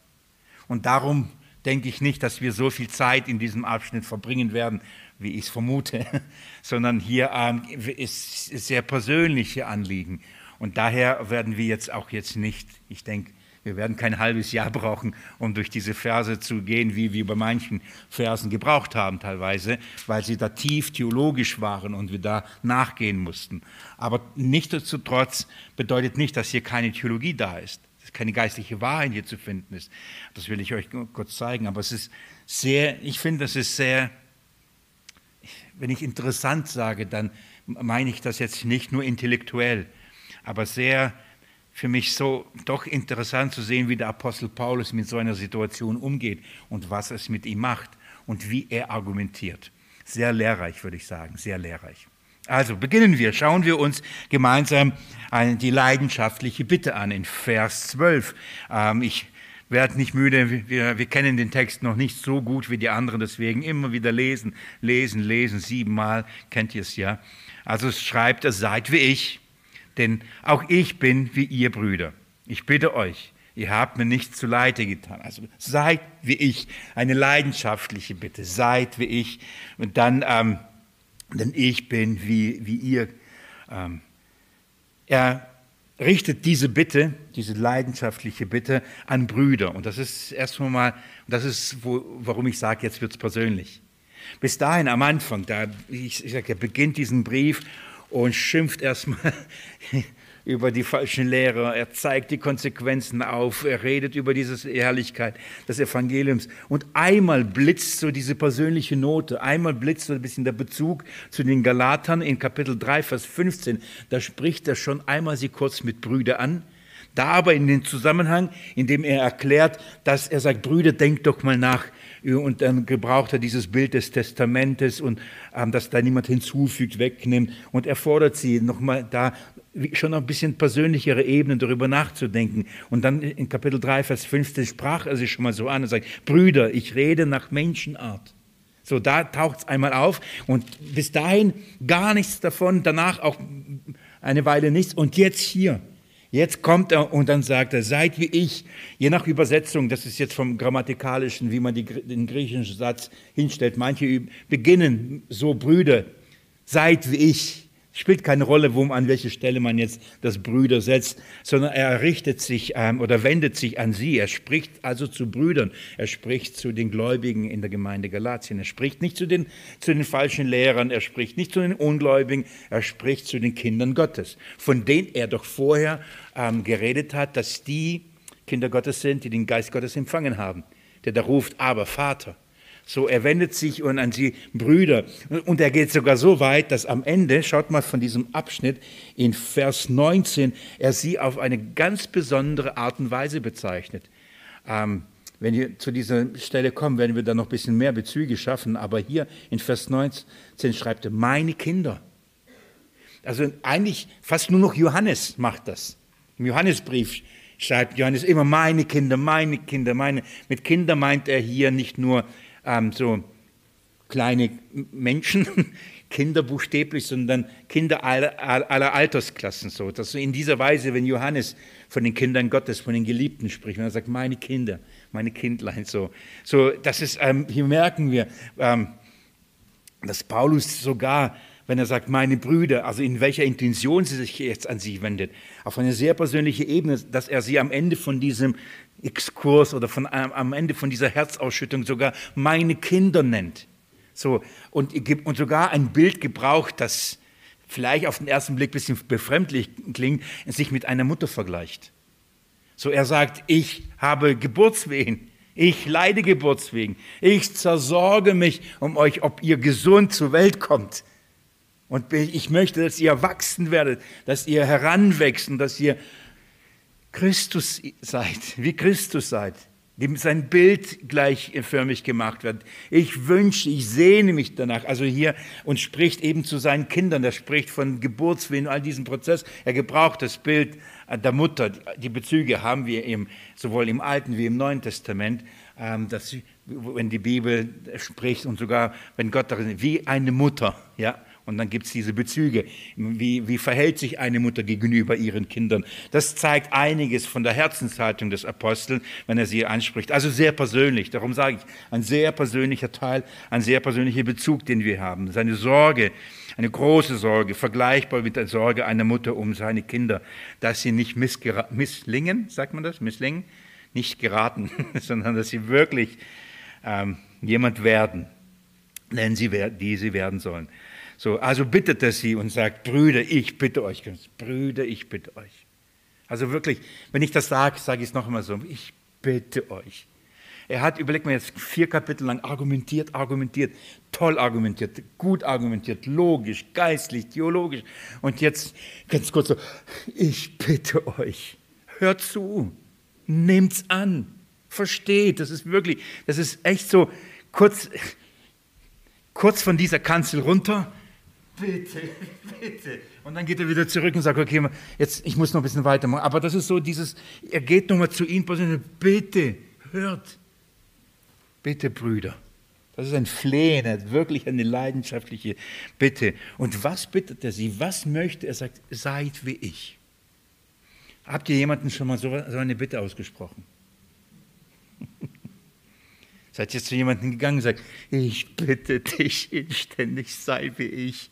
Und darum denke ich nicht, dass wir so viel Zeit in diesem Abschnitt verbringen werden, wie ich es vermute, sondern hier ähm, ist sehr persönliche Anliegen. Und daher werden wir jetzt auch jetzt nicht, ich denke, wir werden kein halbes Jahr brauchen, um durch diese Verse zu gehen, wie wir bei manchen Versen gebraucht haben teilweise, weil sie da tief theologisch waren und wir da nachgehen mussten. Aber nichtsdestotrotz bedeutet nicht, dass hier keine Theologie da ist, dass keine geistliche Wahrheit hier zu finden ist. Das will ich euch kurz zeigen. Aber es ist sehr, ich finde, das ist sehr, wenn ich interessant sage, dann meine ich das jetzt nicht nur intellektuell, aber sehr für mich so doch interessant zu sehen, wie der Apostel Paulus mit so einer Situation umgeht und was es mit ihm macht und wie er argumentiert. Sehr lehrreich, würde ich sagen, sehr lehrreich. Also beginnen wir, schauen wir uns gemeinsam die leidenschaftliche Bitte an in Vers 12. Ähm, ich werde nicht müde, wir, wir kennen den Text noch nicht so gut wie die anderen, deswegen immer wieder lesen, lesen, lesen, siebenmal, kennt ihr es ja. Also es schreibt er, seid wie ich, denn auch ich bin wie ihr Brüder. Ich bitte euch, ihr habt mir nichts zu Leide getan. Also seid wie ich, eine leidenschaftliche Bitte, seid wie ich. Und dann, ähm, denn ich bin wie, wie ihr. Ähm, er richtet diese Bitte, diese leidenschaftliche Bitte an Brüder. Und das ist erstmal mal, das ist, wo, warum ich sage, jetzt wird es persönlich. Bis dahin am Anfang, da, ich, ich sage, er beginnt diesen Brief und schimpft erstmal über die falschen Lehrer. Er zeigt die Konsequenzen auf. Er redet über diese Ehrlichkeit des Evangeliums. Und einmal blitzt so diese persönliche Note, einmal blitzt so ein bisschen der Bezug zu den Galatern in Kapitel 3, Vers 15. Da spricht er schon einmal sie kurz mit Brüder an. Da aber in den Zusammenhang, in dem er erklärt, dass er sagt, Brüder, denkt doch mal nach, und dann gebraucht er dieses Bild des Testamentes und ähm, dass da niemand hinzufügt, wegnimmt und er fordert sie nochmal da schon ein bisschen persönlichere Ebenen darüber nachzudenken. Und dann in Kapitel 3, Vers 15 sprach er sich schon mal so an und sagt, Brüder, ich rede nach Menschenart. So, da taucht es einmal auf und bis dahin gar nichts davon, danach auch eine Weile nichts und jetzt hier. Jetzt kommt er und dann sagt er, seid wie ich. Je nach Übersetzung, das ist jetzt vom grammatikalischen, wie man die, den griechischen Satz hinstellt. Manche beginnen so, Brüder, seid wie ich. Spielt keine Rolle, wo, an welche Stelle man jetzt das Brüder setzt, sondern er richtet sich ähm, oder wendet sich an sie. Er spricht also zu Brüdern. Er spricht zu den Gläubigen in der Gemeinde Galatien. Er spricht nicht zu den, zu den falschen Lehrern. Er spricht nicht zu den Ungläubigen. Er spricht zu den Kindern Gottes, von denen er doch vorher ähm, geredet hat, dass die Kinder Gottes sind, die den Geist Gottes empfangen haben. Der da ruft, aber Vater. So, er wendet sich und an sie Brüder. Und er geht sogar so weit, dass am Ende, schaut mal von diesem Abschnitt in Vers 19, er sie auf eine ganz besondere Art und Weise bezeichnet. Ähm, wenn wir zu dieser Stelle kommen, werden wir da noch ein bisschen mehr Bezüge schaffen. Aber hier in Vers 19 schreibt er, meine Kinder. Also eigentlich fast nur noch Johannes macht das. Im Johannesbrief schreibt Johannes immer meine Kinder, meine Kinder, meine. Mit Kinder meint er hier nicht nur ähm, so kleine Menschen, Kinder buchstäblich, sondern Kinder aller, aller Altersklassen. So. Dass in dieser Weise, wenn Johannes von den Kindern Gottes, von den Geliebten spricht, wenn er sagt, meine Kinder, meine Kindlein, so. so das ist, ähm, hier merken wir, ähm, dass Paulus sogar, wenn er sagt, meine Brüder, also in welcher Intention sie sich jetzt an sie wendet, auf eine sehr persönliche Ebene, dass er sie am Ende von diesem Exkurs oder von, am Ende von dieser Herzausschüttung sogar meine Kinder nennt. So, und, und sogar ein Bild gebraucht, das vielleicht auf den ersten Blick ein bisschen befremdlich klingt, sich mit einer Mutter vergleicht. So, er sagt, ich habe Geburtswehen, ich leide Geburtswehen, ich zersorge mich um euch, ob ihr gesund zur Welt kommt. Und ich möchte, dass ihr erwachsen werdet, dass ihr heranwächst und dass ihr Christus seid, wie Christus seid. dem sein Bild gleichförmig gemacht wird. Ich wünsche, ich sehne mich danach. Also hier und spricht eben zu seinen Kindern. Er spricht von Geburtswillen, all diesem Prozess. Er gebraucht das Bild der Mutter. Die Bezüge haben wir im, sowohl im Alten wie im Neuen Testament. Ähm, dass, wenn die Bibel spricht und sogar wenn Gott darin, wie eine Mutter, ja, und dann gibt es diese Bezüge. Wie, wie verhält sich eine Mutter gegenüber ihren Kindern? Das zeigt einiges von der Herzenshaltung des Aposteln, wenn er sie anspricht. Also sehr persönlich. Darum sage ich, ein sehr persönlicher Teil, ein sehr persönlicher Bezug, den wir haben. Seine Sorge, eine große Sorge, vergleichbar mit der Sorge einer Mutter um seine Kinder, dass sie nicht misslingen, sagt man das, misslingen, nicht geraten, sondern dass sie wirklich ähm, jemand werden, denn sie, die sie werden sollen. So, also bittet er sie und sagt, Brüder, ich bitte euch, Brüder, ich bitte euch. Also wirklich, wenn ich das sage, sage ich es noch einmal so, ich bitte euch. Er hat, überlegt mir jetzt, vier Kapitel lang argumentiert, argumentiert, toll argumentiert, gut argumentiert, logisch, geistlich, theologisch. Und jetzt ganz kurz so, ich bitte euch, hört zu, nehmt's an, versteht, das ist wirklich, das ist echt so kurz, kurz von dieser Kanzel runter bitte, bitte. Und dann geht er wieder zurück und sagt, okay, jetzt, ich muss noch ein bisschen weitermachen. Aber das ist so dieses, er geht nochmal zu ihnen, bitte, hört, bitte Brüder. Das ist ein Flehen, wirklich eine leidenschaftliche Bitte. Und was bittet er sie? Was möchte er? Er sagt, seid wie ich. Habt ihr jemanden schon mal so eine Bitte ausgesprochen? Seid ihr zu jemandem gegangen und sagt, ich bitte dich inständig, sei wie ich.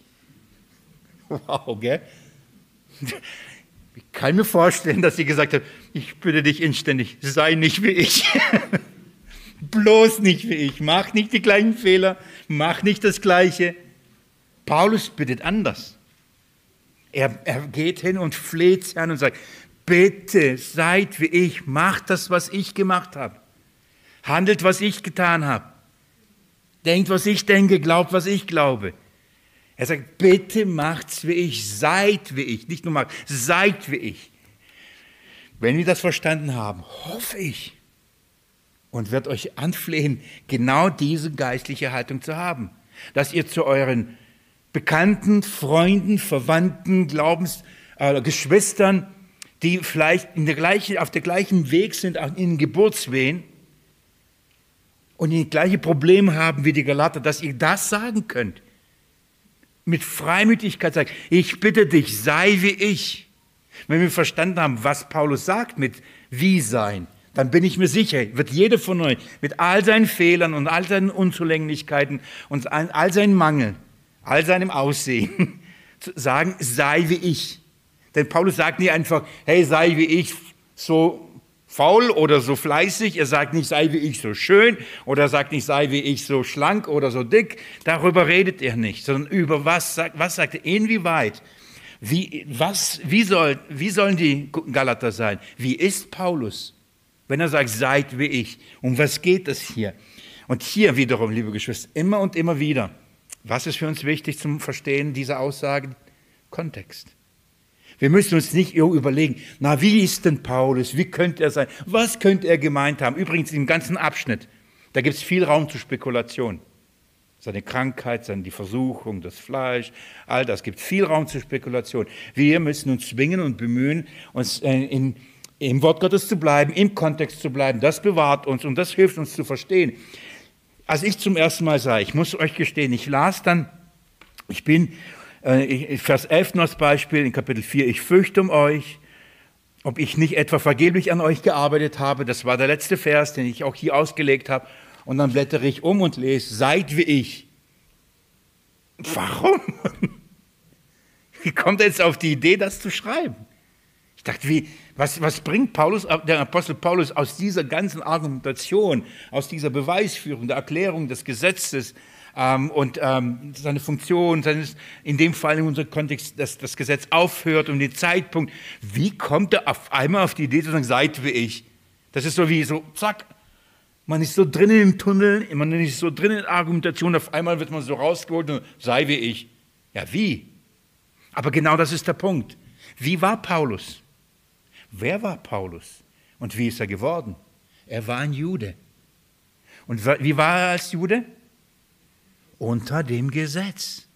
Wow, gell? Ich kann mir vorstellen, dass sie gesagt hat, ich bitte dich inständig, sei nicht wie ich. Bloß nicht wie ich. Mach nicht die gleichen Fehler, mach nicht das Gleiche. Paulus bittet anders. Er, er geht hin und fleht sie an und sagt, bitte seid wie ich, macht das, was ich gemacht habe. Handelt, was ich getan habe. Denkt, was ich denke, glaubt, was ich glaube. Er sagt, bitte macht's wie ich, seid wie ich, nicht nur macht, seid wie ich. Wenn wir das verstanden haben, hoffe ich und wird euch anflehen, genau diese geistliche Haltung zu haben, dass ihr zu euren Bekannten, Freunden, Verwandten, Glaubensgeschwistern, äh, die vielleicht in der gleichen, auf der gleichen Weg sind, auch in Geburtswehen und die gleiche Probleme haben wie die Galater, dass ihr das sagen könnt mit Freimütigkeit sagt, ich bitte dich, sei wie ich. Wenn wir verstanden haben, was Paulus sagt mit wie sein, dann bin ich mir sicher, wird jeder von euch mit all seinen Fehlern und all seinen Unzulänglichkeiten und all seinen Mangel, all seinem Aussehen sagen, sei wie ich. Denn Paulus sagt nie einfach, hey, sei wie ich, so faul oder so fleißig. Er sagt nicht, sei wie ich so schön oder er sagt nicht, sei wie ich so schlank oder so dick. Darüber redet er nicht, sondern über was was sagt er, inwieweit, wie, was, wie, soll, wie sollen die Galater sein? Wie ist Paulus? Wenn er sagt, seid wie ich. Um was geht es hier? Und hier wiederum, liebe Geschwister, immer und immer wieder. Was ist für uns wichtig zum Verstehen dieser Aussagen? Kontext. Wir müssen uns nicht überlegen, na, wie ist denn Paulus? Wie könnte er sein? Was könnte er gemeint haben? Übrigens, im ganzen Abschnitt, da gibt es viel Raum zur Spekulation. Seine Krankheit, seine, die Versuchung, das Fleisch, all das gibt viel Raum zur Spekulation. Wir müssen uns zwingen und bemühen, uns äh, in, im Wort Gottes zu bleiben, im Kontext zu bleiben. Das bewahrt uns und das hilft uns zu verstehen. Als ich zum ersten Mal sah, ich muss euch gestehen, ich las dann, ich bin äh, Vers 11 noch als Beispiel in Kapitel 4, ich fürchte um euch, ob ich nicht etwa vergeblich an euch gearbeitet habe. Das war der letzte Vers, den ich auch hier ausgelegt habe. Und dann blättere ich um und lese, seid wie ich. Warum? Wie kommt er jetzt auf die Idee, das zu schreiben? Ich dachte, wie, was, was bringt Paulus, der Apostel Paulus aus dieser ganzen Argumentation, aus dieser Beweisführung, der Erklärung des Gesetzes, ähm, und ähm, seine Funktion, seines, in dem Fall in unserem Kontext, dass das Gesetz aufhört und den Zeitpunkt. Wie kommt er auf einmal auf die Idee zu sagen, seid wie ich? Das ist so wie so, zack, man ist so drinnen im Tunnel, man ist so drinnen in Argumentation, auf einmal wird man so rausgeholt und sei wie ich. Ja, wie? Aber genau das ist der Punkt. Wie war Paulus? Wer war Paulus? Und wie ist er geworden? Er war ein Jude. Und wie war er als Jude? Unter dem Gesetz.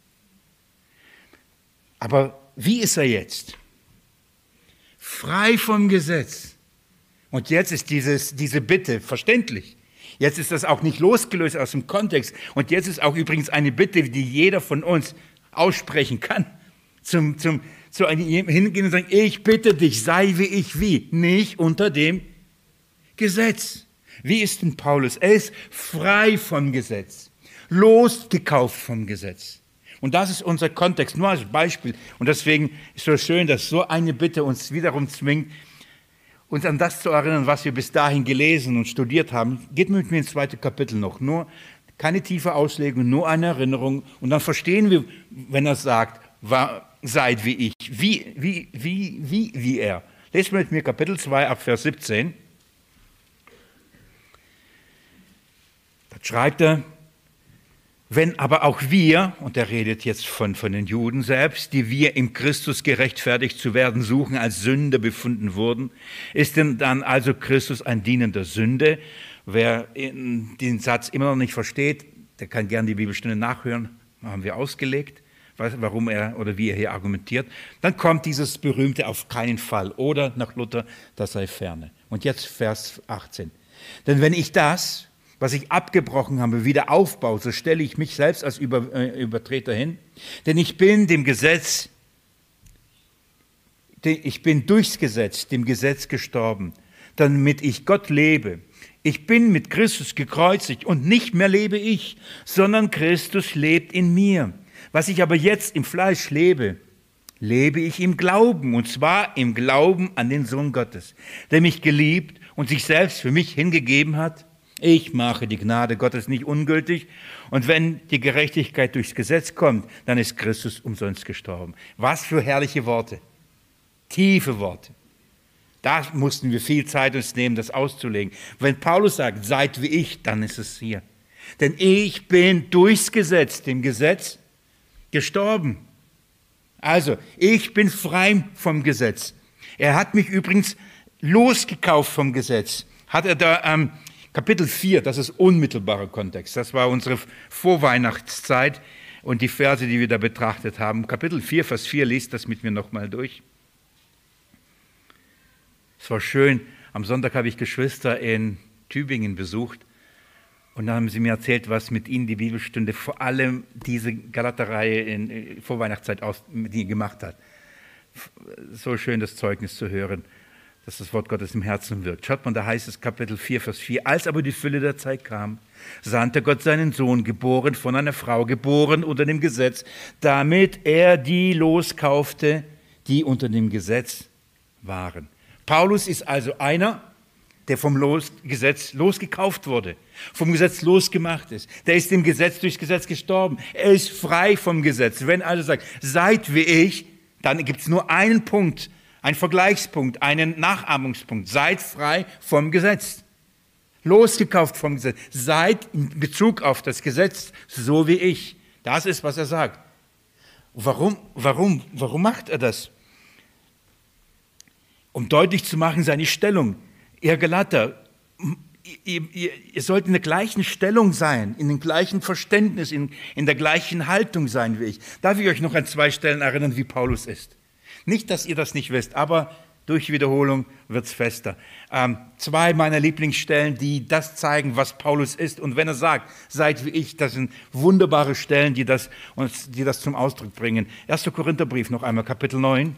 Aber wie ist er jetzt? Frei vom Gesetz. Und jetzt ist dieses, diese Bitte verständlich. Jetzt ist das auch nicht losgelöst aus dem Kontext. Und jetzt ist auch übrigens eine Bitte, die jeder von uns aussprechen kann. Zum, zum, zu einem hingehen und sagen, ich bitte dich, sei wie ich wie. Nicht unter dem Gesetz. Wie ist denn Paulus? Er ist frei vom Gesetz, losgekauft vom Gesetz. Und das ist unser Kontext, nur als Beispiel. Und deswegen ist es so schön, dass so eine Bitte uns wiederum zwingt, uns an das zu erinnern, was wir bis dahin gelesen und studiert haben. Geht mit mir ins zweite Kapitel noch. Nur keine tiefe Auslegung, nur eine Erinnerung. Und dann verstehen wir, wenn er sagt, war, seid wie ich. Wie, wie, wie, wie, wie er. Lest mit mir Kapitel 2 ab Vers 17. Da schreibt er, wenn aber auch wir, und er redet jetzt von, von den Juden selbst, die wir im Christus gerechtfertigt zu werden suchen, als Sünder befunden wurden, ist denn dann also Christus ein dienender Sünde? Wer den Satz immer noch nicht versteht, der kann gerne die Bibelstunde nachhören, haben wir ausgelegt, warum er oder wie er hier argumentiert. Dann kommt dieses berühmte auf keinen Fall oder nach Luther, das sei ferne. Und jetzt Vers 18. Denn wenn ich das, was ich abgebrochen habe, wieder aufbaue, so stelle ich mich selbst als Über, äh, Übertreter hin. Denn ich bin dem Gesetz, ich bin durchs Gesetz, dem Gesetz gestorben, damit ich Gott lebe. Ich bin mit Christus gekreuzigt und nicht mehr lebe ich, sondern Christus lebt in mir. Was ich aber jetzt im Fleisch lebe, lebe ich im Glauben, und zwar im Glauben an den Sohn Gottes, der mich geliebt und sich selbst für mich hingegeben hat ich mache die Gnade Gottes nicht ungültig. Und wenn die Gerechtigkeit durchs Gesetz kommt, dann ist Christus umsonst gestorben. Was für herrliche Worte. Tiefe Worte. Da mussten wir viel Zeit uns nehmen, das auszulegen. Wenn Paulus sagt, seid wie ich, dann ist es hier. Denn ich bin durchs Gesetz, dem Gesetz, gestorben. Also, ich bin frei vom Gesetz. Er hat mich übrigens losgekauft vom Gesetz. Hat er da ähm, Kapitel 4, das ist unmittelbarer Kontext. Das war unsere Vorweihnachtszeit und die Verse, die wir da betrachtet haben. Kapitel 4, Vers 4, liest das mit mir nochmal durch. Es war schön. Am Sonntag habe ich Geschwister in Tübingen besucht und dann haben sie mir erzählt, was mit ihnen die Bibelstunde vor allem diese Galaterreihe in äh, Vorweihnachtszeit aus, mit ihnen gemacht hat. So schön das Zeugnis zu hören dass das Wort Gottes im Herzen wirkt. Schaut mal, da heißt es Kapitel 4, Vers 4, als aber die Fülle der Zeit kam, sandte Gott seinen Sohn, geboren von einer Frau, geboren unter dem Gesetz, damit er die loskaufte, die unter dem Gesetz waren. Paulus ist also einer, der vom Los Gesetz losgekauft wurde, vom Gesetz losgemacht ist. Der ist dem Gesetz durchs Gesetz gestorben. Er ist frei vom Gesetz. Wenn also sagt, seid wie ich, dann gibt es nur einen Punkt, ein Vergleichspunkt, einen Nachahmungspunkt. Seid frei vom Gesetz. Losgekauft vom Gesetz. Seid in Bezug auf das Gesetz so wie ich. Das ist, was er sagt. Warum, warum, warum macht er das? Um deutlich zu machen, seine Stellung. Ihr Galater, ihr, ihr, ihr sollt in der gleichen Stellung sein, in dem gleichen Verständnis, in, in der gleichen Haltung sein wie ich. Darf ich euch noch an zwei Stellen erinnern, wie Paulus ist? Nicht, dass ihr das nicht wisst, aber durch Wiederholung wird es fester. Ähm, zwei meiner Lieblingsstellen, die das zeigen, was Paulus ist. Und wenn er sagt, seid wie ich, das sind wunderbare Stellen, die das, uns, die das zum Ausdruck bringen. 1. Korintherbrief noch einmal, Kapitel 9.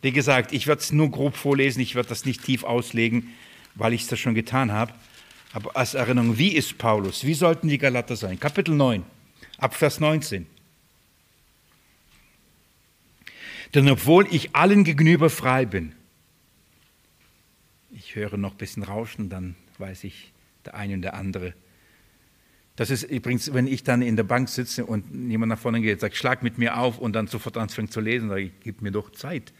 Wie gesagt, ich werde es nur grob vorlesen, ich werde das nicht tief auslegen, weil ich es das schon getan habe. Aber als Erinnerung, wie ist Paulus? Wie sollten die Galater sein? Kapitel 9, ab Vers 19. Denn obwohl ich allen gegenüber frei bin, ich höre noch ein bisschen Rauschen, dann weiß ich, der eine und der andere. Das ist übrigens, wenn ich dann in der Bank sitze und jemand nach vorne geht, sagt, schlag mit mir auf und dann sofort anfängt zu lesen, sage ich, gib mir doch Zeit.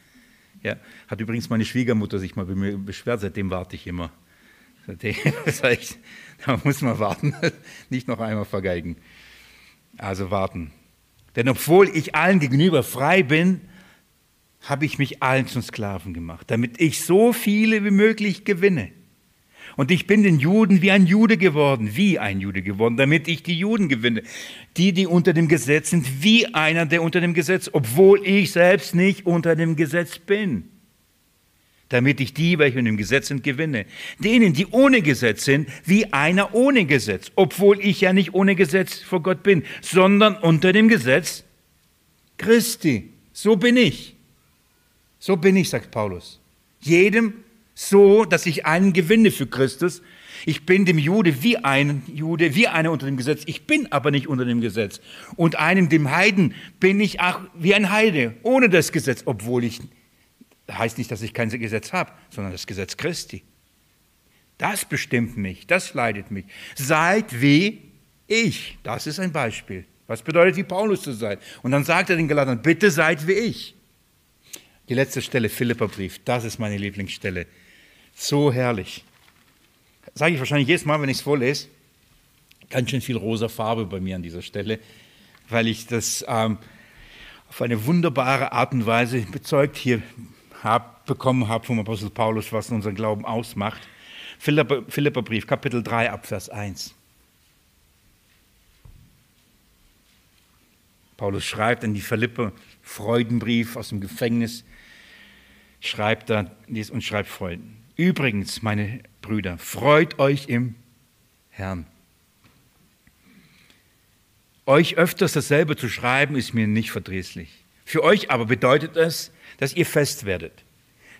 Ja, hat übrigens meine Schwiegermutter sich mal bei mir beschwert, seitdem warte ich immer. Seitdem ich, da muss man warten, nicht noch einmal vergeigen. Also warten. Denn obwohl ich allen gegenüber frei bin, habe ich mich allen zum Sklaven gemacht, damit ich so viele wie möglich gewinne. Und ich bin den Juden wie ein Jude geworden, wie ein Jude geworden, damit ich die Juden gewinne. Die, die unter dem Gesetz sind, wie einer, der unter dem Gesetz, obwohl ich selbst nicht unter dem Gesetz bin. Damit ich die, welche unter dem Gesetz sind, gewinne. Denen, die ohne Gesetz sind, wie einer ohne Gesetz, obwohl ich ja nicht ohne Gesetz vor Gott bin, sondern unter dem Gesetz Christi. So bin ich. So bin ich, sagt Paulus. Jedem so, dass ich einen gewinne für Christus. Ich bin dem Jude wie ein Jude, wie einer unter dem Gesetz. Ich bin aber nicht unter dem Gesetz. Und einem, dem Heiden, bin ich auch wie ein Heide, ohne das Gesetz, obwohl ich, heißt nicht, dass ich kein Gesetz habe, sondern das Gesetz Christi. Das bestimmt mich, das leidet mich. Seid wie ich. Das ist ein Beispiel. Was bedeutet, wie Paulus zu sein? Und dann sagt er den Galatern, bitte seid wie ich. Die letzte Stelle, Philipperbrief, das ist meine Lieblingsstelle. So herrlich. Sage ich wahrscheinlich jedes Mal, wenn ich es vorlese. Ganz schön viel rosa Farbe bei mir an dieser Stelle, weil ich das ähm, auf eine wunderbare Art und Weise bezeugt hier hab, bekommen habe vom Apostel Paulus, was unseren Glauben ausmacht. Philipper, Philipperbrief, Kapitel 3, Abvers 1. Paulus schreibt an die Philipper, Freudenbrief aus dem Gefängnis, schreibt er und schreibt Freuden. Übrigens, meine Brüder, freut euch im Herrn. Euch öfters dasselbe zu schreiben, ist mir nicht verdrießlich. Für euch aber bedeutet es, dass ihr fest werdet.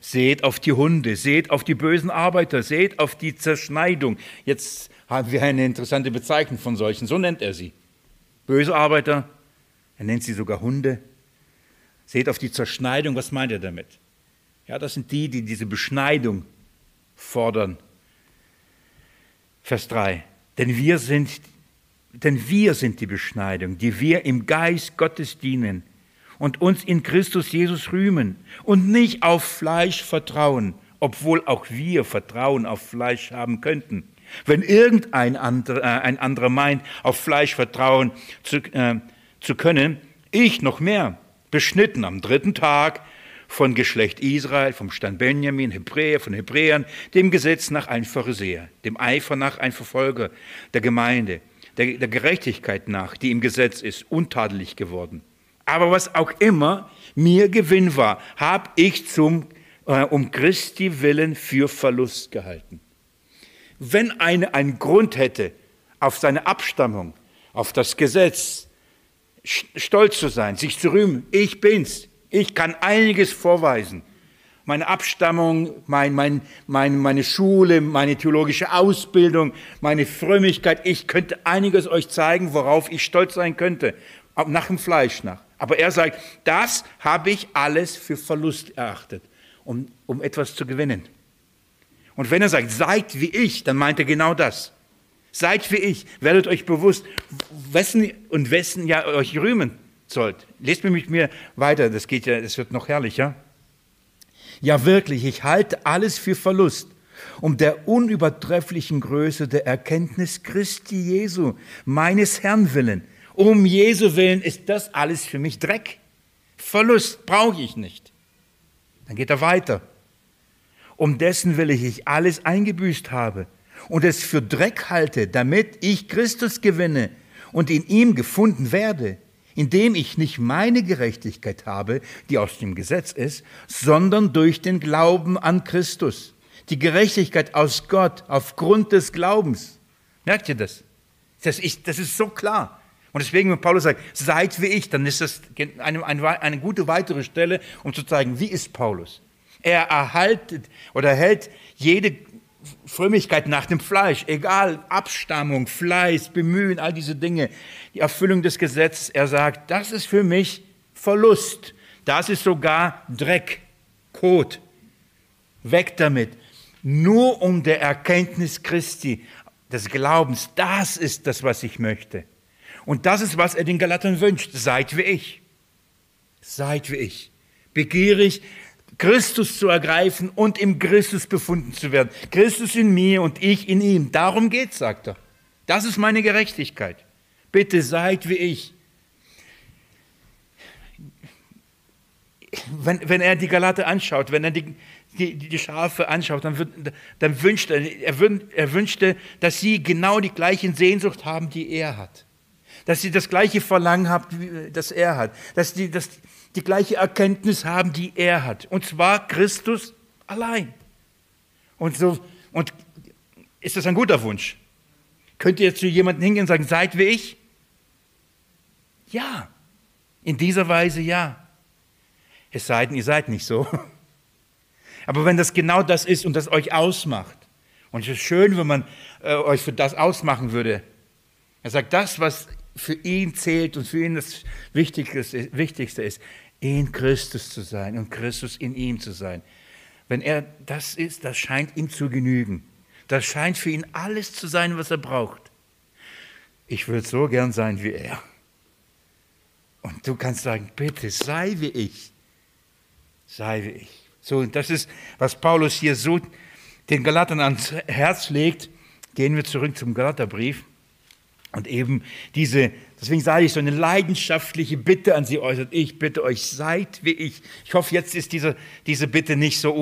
Seht auf die Hunde, seht auf die bösen Arbeiter, seht auf die Zerschneidung. Jetzt haben wir eine interessante Bezeichnung von solchen, so nennt er sie. Böse Arbeiter, er nennt sie sogar Hunde. Seht auf die Zerschneidung, was meint er damit? Ja, das sind die, die diese Beschneidung fordern. Vers 3. Denn wir sind, denn wir sind die Beschneidung, die wir im Geist Gottes dienen und uns in Christus Jesus rühmen und nicht auf Fleisch vertrauen, obwohl auch wir Vertrauen auf Fleisch haben könnten. Wenn irgendein anderer, äh, ein anderer meint, auf Fleisch vertrauen zu, äh, zu können, ich noch mehr, beschnitten am dritten Tag, von Geschlecht Israel, vom Stand Benjamin, Hebräer, von Hebräern, dem Gesetz nach ein Pharisäer, dem Eifer nach ein Verfolger der Gemeinde, der, der Gerechtigkeit nach, die im Gesetz ist, untadelig geworden. Aber was auch immer mir Gewinn war, habe ich zum, äh, um Christi willen für Verlust gehalten. Wenn eine einen Grund hätte, auf seine Abstammung, auf das Gesetz stolz zu sein, sich zu rühmen, ich bin's, ich kann einiges vorweisen. Meine Abstammung, mein, mein, mein, meine Schule, meine theologische Ausbildung, meine Frömmigkeit. Ich könnte einiges euch zeigen, worauf ich stolz sein könnte, nach dem Fleisch nach. Aber er sagt, das habe ich alles für Verlust erachtet, um, um etwas zu gewinnen. Und wenn er sagt, seid wie ich, dann meint er genau das. Seid wie ich, werdet euch bewusst, wessen und wessen ja euch rühmen sollt. Lest mir mit mir weiter, das geht ja, das wird noch herrlicher. Ja, wirklich, ich halte alles für Verlust, um der unübertrefflichen Größe der Erkenntnis Christi Jesu, meines Herrn willen. Um Jesu willen ist das alles für mich Dreck. Verlust brauche ich nicht. Dann geht er weiter. Um dessen will ich alles eingebüßt habe und es für Dreck halte, damit ich Christus gewinne und in ihm gefunden werde indem ich nicht meine Gerechtigkeit habe, die aus dem Gesetz ist, sondern durch den Glauben an Christus. Die Gerechtigkeit aus Gott aufgrund des Glaubens. Merkt ihr das? Das ist, das ist so klar. Und deswegen, wenn Paulus sagt, seid wie ich, dann ist das eine, eine, eine gute weitere Stelle, um zu zeigen, wie ist Paulus. Er erhaltet oder hält jede Frömmigkeit nach dem Fleisch, egal, Abstammung, Fleiß, Bemühen, all diese Dinge, die Erfüllung des Gesetzes. Er sagt, das ist für mich Verlust. Das ist sogar Dreck, Kot. Weg damit. Nur um der Erkenntnis Christi, des Glaubens, das ist das, was ich möchte. Und das ist, was er den Galatern wünscht. Seid wie ich. Seid wie ich. Begierig Christus zu ergreifen und im Christus befunden zu werden. Christus in mir und ich in ihm. Darum geht, sagt er. Das ist meine Gerechtigkeit. Bitte seid wie ich. wenn, wenn er die Galater anschaut, wenn er die, die, die Schafe anschaut, dann, wird, dann wünscht er, er, er wünschte, dass sie genau die gleichen Sehnsucht haben, die er hat. Dass sie das gleiche Verlangen haben, das er hat. Dass sie das, die gleiche Erkenntnis haben, die er hat. Und zwar Christus allein. Und, so, und ist das ein guter Wunsch? Könnt ihr zu jemandem hingehen und sagen, seid wie ich? Ja. In dieser Weise ja. Es sei denn, ihr seid nicht so. Aber wenn das genau das ist und das euch ausmacht, und es ist schön, wenn man äh, euch für das ausmachen würde, er sagt, das, was für ihn zählt und für ihn das Wichtigste ist, in Christus zu sein und Christus in ihm zu sein. Wenn er das ist, das scheint ihm zu genügen. Das scheint für ihn alles zu sein, was er braucht. Ich würde so gern sein wie er. Und du kannst sagen, bitte sei wie ich. Sei wie ich. So, und das ist, was Paulus hier so den Galatern ans Herz legt. Gehen wir zurück zum Galaterbrief. Und eben diese, deswegen sage ich, so eine leidenschaftliche Bitte an sie äußert. Ich bitte euch, seid wie ich. Ich hoffe, jetzt ist diese, diese Bitte nicht so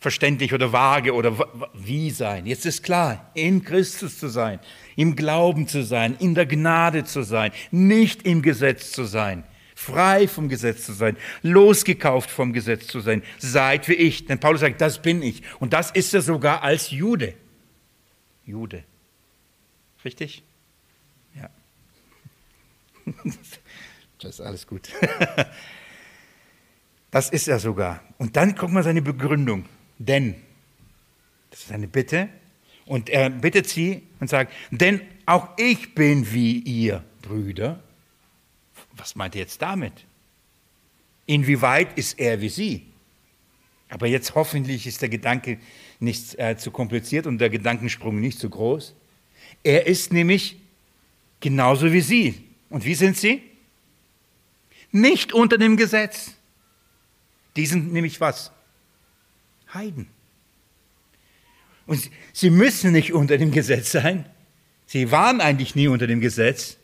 unverständlich oder vage oder wie sein. Jetzt ist klar, in Christus zu sein, im Glauben zu sein, in der Gnade zu sein, nicht im Gesetz zu sein, frei vom Gesetz zu sein, losgekauft vom Gesetz zu sein. Seid wie ich. Denn Paulus sagt, das bin ich. Und das ist er sogar als Jude. Jude. Richtig? Ja. Das ist alles gut. Das ist er sogar. Und dann gucken wir seine Begründung. Denn, das ist eine Bitte. Und er bittet sie und sagt, denn auch ich bin wie ihr, Brüder. Was meint er jetzt damit? Inwieweit ist er wie sie? Aber jetzt hoffentlich ist der Gedanke nicht äh, zu kompliziert und der Gedankensprung nicht zu groß. Er ist nämlich genauso wie Sie. Und wie sind Sie? Nicht unter dem Gesetz. Die sind nämlich was? Heiden. Und sie müssen nicht unter dem Gesetz sein. Sie waren eigentlich nie unter dem Gesetz.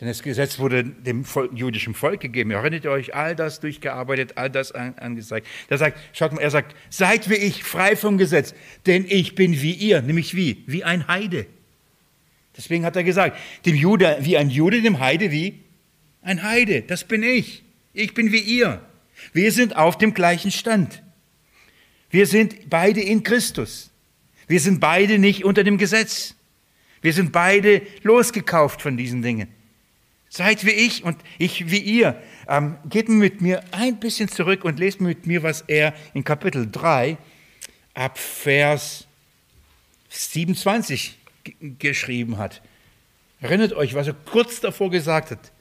Denn das Gesetz wurde dem jüdischen Volk gegeben. Erinnert ihr euch, all das durchgearbeitet, all das angezeigt. Da sagt, schaut mal, er sagt, seid wie ich, frei vom Gesetz, denn ich bin wie ihr, nämlich wie? Wie ein Heide. Deswegen hat er gesagt, dem Jude wie ein Jude, dem Heide wie ein Heide. Das bin ich. Ich bin wie ihr. Wir sind auf dem gleichen Stand. Wir sind beide in Christus. Wir sind beide nicht unter dem Gesetz. Wir sind beide losgekauft von diesen Dingen. Seid wie ich und ich wie ihr. Ähm, geht mit mir ein bisschen zurück und lest mit mir, was er in Kapitel 3 ab Vers 27 geschrieben hat. Erinnert euch, was er kurz davor gesagt hat.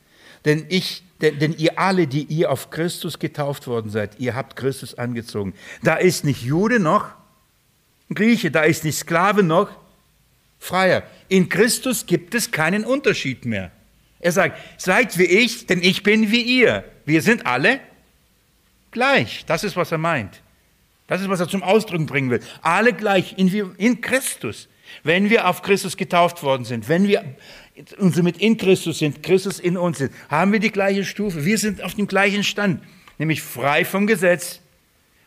Denn ich, denn, denn ihr alle, die ihr auf Christus getauft worden seid, ihr habt Christus angezogen. Da ist nicht Jude noch Grieche, da ist nicht Sklave noch Freier. In Christus gibt es keinen Unterschied mehr. Er sagt, seid wie ich, denn ich bin wie ihr. Wir sind alle gleich. Das ist, was er meint. Das ist, was er zum Ausdruck bringen will. Alle gleich in, in Christus. Wenn wir auf Christus getauft worden sind, wenn wir und somit in Christus sind, Christus in uns sind, haben wir die gleiche Stufe. Wir sind auf dem gleichen Stand, nämlich frei vom Gesetz,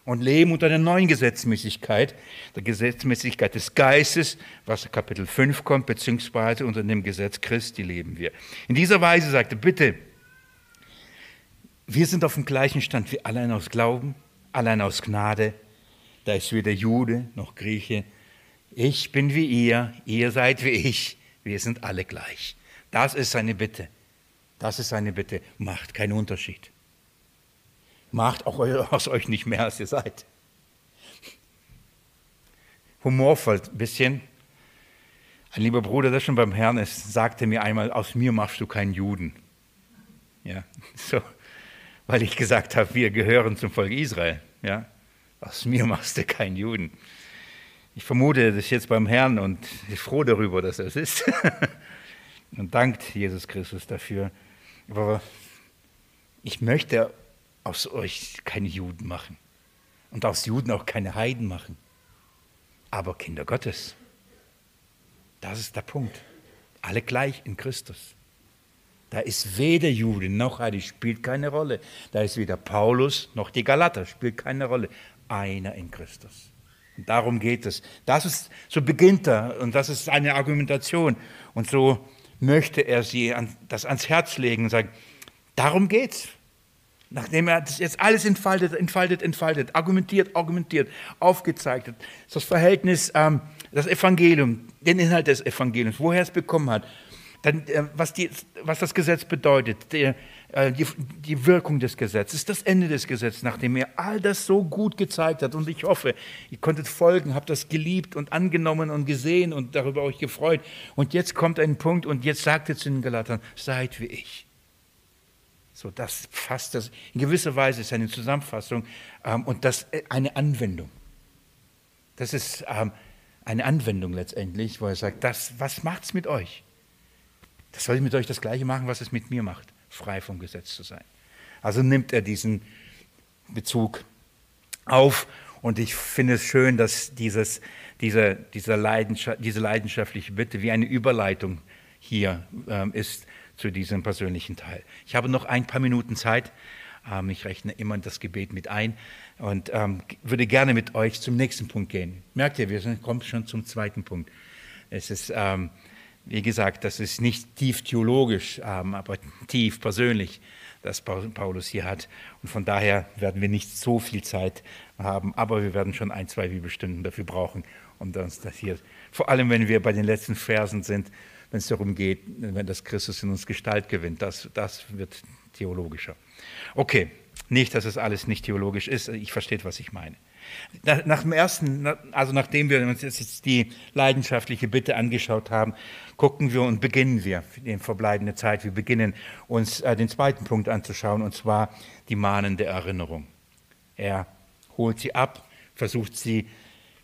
und leben unter der neuen Gesetzmäßigkeit, der Gesetzmäßigkeit des Geistes, was Kapitel 5 kommt, beziehungsweise unter dem Gesetz Christi leben wir. In dieser Weise sagte, bitte, wir sind auf dem gleichen Stand wie allein aus Glauben, allein aus Gnade. Da ist weder Jude noch Grieche. Ich bin wie ihr, ihr seid wie ich, wir sind alle gleich. Das ist seine Bitte. Das ist seine Bitte. Macht keinen Unterschied. Macht auch aus euch nicht mehr, als ihr seid. Humorvoll ein bisschen. Ein lieber Bruder, der schon beim Herrn ist, sagte mir einmal, aus mir machst du keinen Juden. Ja, so, weil ich gesagt habe, wir gehören zum Volk Israel. Ja, aus mir machst du keinen Juden. Ich vermute, das ist jetzt beim Herrn und ich froh darüber, dass er es ist. und dankt Jesus Christus dafür. Aber ich möchte aus euch keine Juden machen und aus Juden auch keine Heiden machen, aber Kinder Gottes. Das ist der Punkt. Alle gleich in Christus. Da ist weder Jude noch Heide, spielt keine Rolle. Da ist weder Paulus noch die Galater, spielt keine Rolle. Einer in Christus. Und darum geht es. Das ist, so beginnt er und das ist seine Argumentation. Und so möchte er sie an, das ans Herz legen und sagen, darum geht's. Nachdem er das jetzt alles entfaltet, entfaltet, entfaltet, argumentiert, argumentiert, aufgezeigt hat, das Verhältnis, ähm, das Evangelium, den Inhalt des Evangeliums, woher es bekommen hat, dann, äh, was, die, was das Gesetz bedeutet, der, äh, die, die Wirkung des Gesetzes, das Ende des Gesetzes, nachdem er all das so gut gezeigt hat. Und ich hoffe, ihr konntet folgen, habt das geliebt und angenommen und gesehen und darüber euch gefreut. Und jetzt kommt ein Punkt und jetzt sagt er zu den Galatern, seid wie ich. So, das fasst das, in gewisser Weise ist eine Zusammenfassung ähm, und das äh, eine Anwendung. Das ist ähm, eine Anwendung letztendlich, wo er sagt, das, was macht's mit euch? Das soll mit euch das Gleiche machen, was es mit mir macht, frei vom Gesetz zu sein. Also nimmt er diesen Bezug auf und ich finde es schön, dass dieses, diese, diese, Leidenschaft, diese leidenschaftliche Bitte wie eine Überleitung hier ähm, ist zu diesem persönlichen Teil. Ich habe noch ein paar Minuten Zeit. Ähm, ich rechne immer das Gebet mit ein und ähm, würde gerne mit euch zum nächsten Punkt gehen. Merkt ihr, wir sind, kommen schon zum zweiten Punkt. Es ist, ähm, wie gesagt, das ist nicht tief theologisch, aber tief persönlich, das Paulus hier hat. Und von daher werden wir nicht so viel Zeit haben, aber wir werden schon ein, zwei Bibelstunden dafür brauchen, um uns das hier, vor allem wenn wir bei den letzten Versen sind, wenn es darum geht, wenn das Christus in uns Gestalt gewinnt. Das, das wird theologischer. Okay, nicht, dass es alles nicht theologisch ist, ich verstehe, was ich meine. Nach dem ersten, also nachdem wir uns jetzt die leidenschaftliche Bitte angeschaut haben, gucken wir und beginnen wir in verbleibende Zeit. Wir beginnen uns äh, den zweiten Punkt anzuschauen, und zwar die mahnende Erinnerung. Er holt sie ab, versucht sie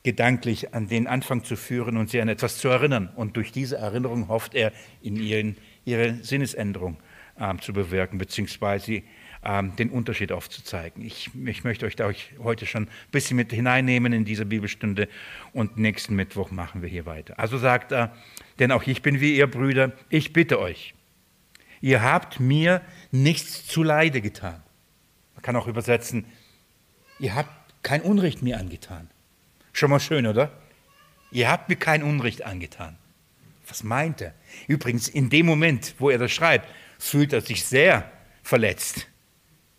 gedanklich an den Anfang zu führen und sie an etwas zu erinnern. Und durch diese Erinnerung hofft er, in ihren, ihre Sinnesänderung ähm, zu bewirken, beziehungsweise ähm, den Unterschied aufzuzeigen. Ich, ich möchte euch da heute schon ein bisschen mit hineinnehmen in diese Bibelstunde und nächsten Mittwoch machen wir hier weiter. Also sagt er, denn auch ich bin wie ihr Brüder, ich bitte euch, ihr habt mir nichts zu Leide getan. Man kann auch übersetzen, ihr habt kein Unrecht mir angetan. Schon mal schön, oder? Ihr habt mir kein Unrecht angetan. Was meint er? Übrigens, in dem Moment, wo er das schreibt, fühlt er sich sehr verletzt.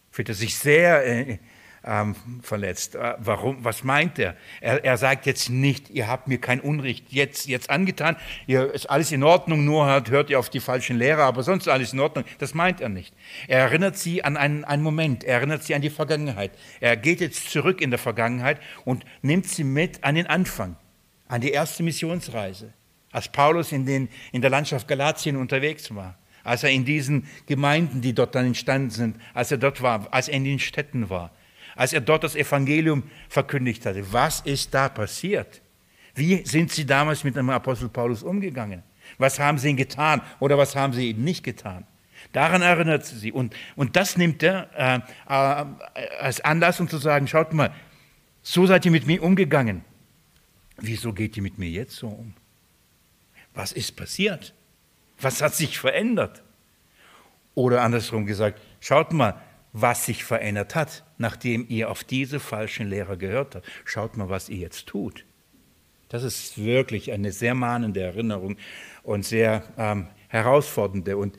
Fühlt er sich sehr äh, ähm, verletzt. Äh, warum? Was meint er? er? er? sagt jetzt nicht, ihr habt mir kein Unrecht jetzt, jetzt angetan, ihr, ist alles in Ordnung, nur hört, hört ihr auf die falschen Lehrer, aber sonst alles in Ordnung. Das meint er nicht. Er erinnert sie an einen, einen Moment, er erinnert sie an die Vergangenheit. Er geht jetzt zurück in der Vergangenheit und nimmt sie mit an den Anfang, an die erste Missionsreise, als Paulus in, den, in der Landschaft Galatien unterwegs war als er in diesen Gemeinden, die dort dann entstanden sind, als er dort war, als er in den Städten war als er dort das Evangelium verkündigt hatte. Was ist da passiert? Wie sind sie damals mit dem Apostel Paulus umgegangen? Was haben sie ihm getan oder was haben sie eben nicht getan? Daran erinnert sie. Und, und das nimmt er äh, äh, als Anlass, um zu sagen, schaut mal, so seid ihr mit mir umgegangen. Wieso geht ihr mit mir jetzt so um? Was ist passiert? Was hat sich verändert? Oder andersrum gesagt, schaut mal, was sich verändert hat, nachdem ihr auf diese falschen Lehrer gehört habt. Schaut mal, was ihr jetzt tut. Das ist wirklich eine sehr mahnende Erinnerung und sehr ähm, herausfordernde und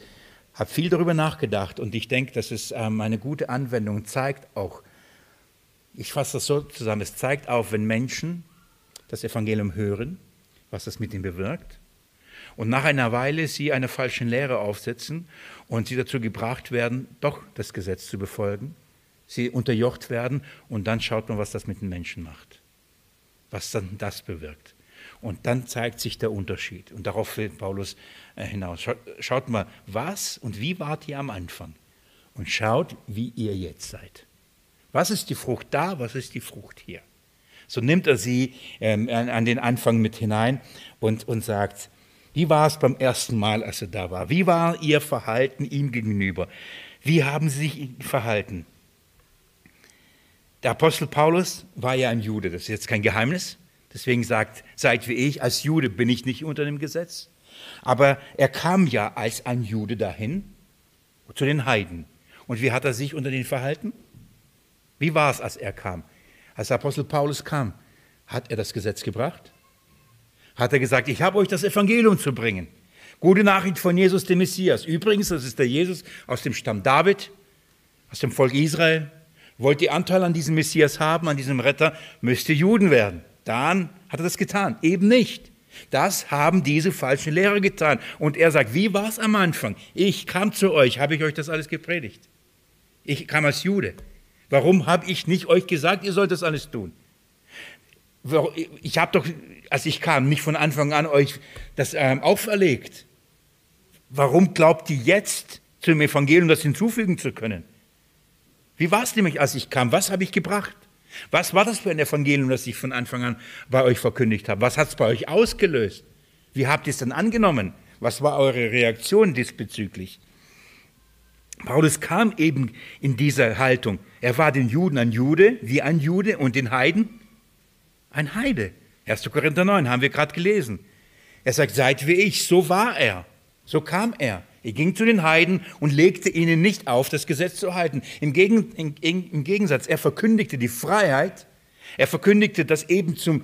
habe viel darüber nachgedacht und ich denke, dass es ähm, eine gute Anwendung zeigt auch, ich fasse das so zusammen, es zeigt auch, wenn Menschen das Evangelium hören, was das mit ihnen bewirkt und nach einer Weile sie einer falschen Lehre aufsetzen und sie dazu gebracht werden, doch das Gesetz zu befolgen, sie unterjocht werden und dann schaut man, was das mit den Menschen macht, was dann das bewirkt. Und dann zeigt sich der Unterschied. Und darauf will Paulus äh, hinaus. Schaut, schaut mal, was und wie wart ihr am Anfang? Und schaut, wie ihr jetzt seid. Was ist die Frucht da? Was ist die Frucht hier? So nimmt er sie ähm, an den Anfang mit hinein und, und sagt, wie war es beim ersten Mal, als er da war? Wie war Ihr Verhalten ihm gegenüber? Wie haben Sie sich verhalten? Der Apostel Paulus war ja ein Jude, das ist jetzt kein Geheimnis. Deswegen sagt, seid wie ich, als Jude bin ich nicht unter dem Gesetz. Aber er kam ja als ein Jude dahin zu den Heiden. Und wie hat er sich unter den verhalten? Wie war es, als er kam? Als Apostel Paulus kam, hat er das Gesetz gebracht? Hat er gesagt, ich habe euch das Evangelium zu bringen. Gute Nachricht von Jesus, dem Messias. Übrigens, das ist der Jesus aus dem Stamm David, aus dem Volk Israel. Wollt ihr Anteil an diesem Messias haben, an diesem Retter, müsst ihr Juden werden. Dann hat er das getan. Eben nicht. Das haben diese falschen Lehrer getan. Und er sagt, wie war es am Anfang? Ich kam zu euch, habe ich euch das alles gepredigt. Ich kam als Jude. Warum habe ich nicht euch gesagt, ihr sollt das alles tun? Ich habe doch, als ich kam, nicht von Anfang an euch das ähm, auferlegt. Warum glaubt ihr jetzt zum Evangelium das hinzufügen zu können? Wie war es nämlich, als ich kam? Was habe ich gebracht? Was war das für ein Evangelium, das ich von Anfang an bei euch verkündigt habe? Was hat es bei euch ausgelöst? Wie habt ihr es dann angenommen? Was war eure Reaktion diesbezüglich? Paulus kam eben in dieser Haltung. Er war den Juden ein Jude, wie ein Jude, und den Heiden ein Heide. 1. Korinther 9 haben wir gerade gelesen. Er sagt, seid wie ich, so war er, so kam er. Er ging zu den Heiden und legte ihnen nicht auf, das Gesetz zu halten. Im, Gegensatz, er verkündigte die Freiheit, er verkündigte, dass eben zum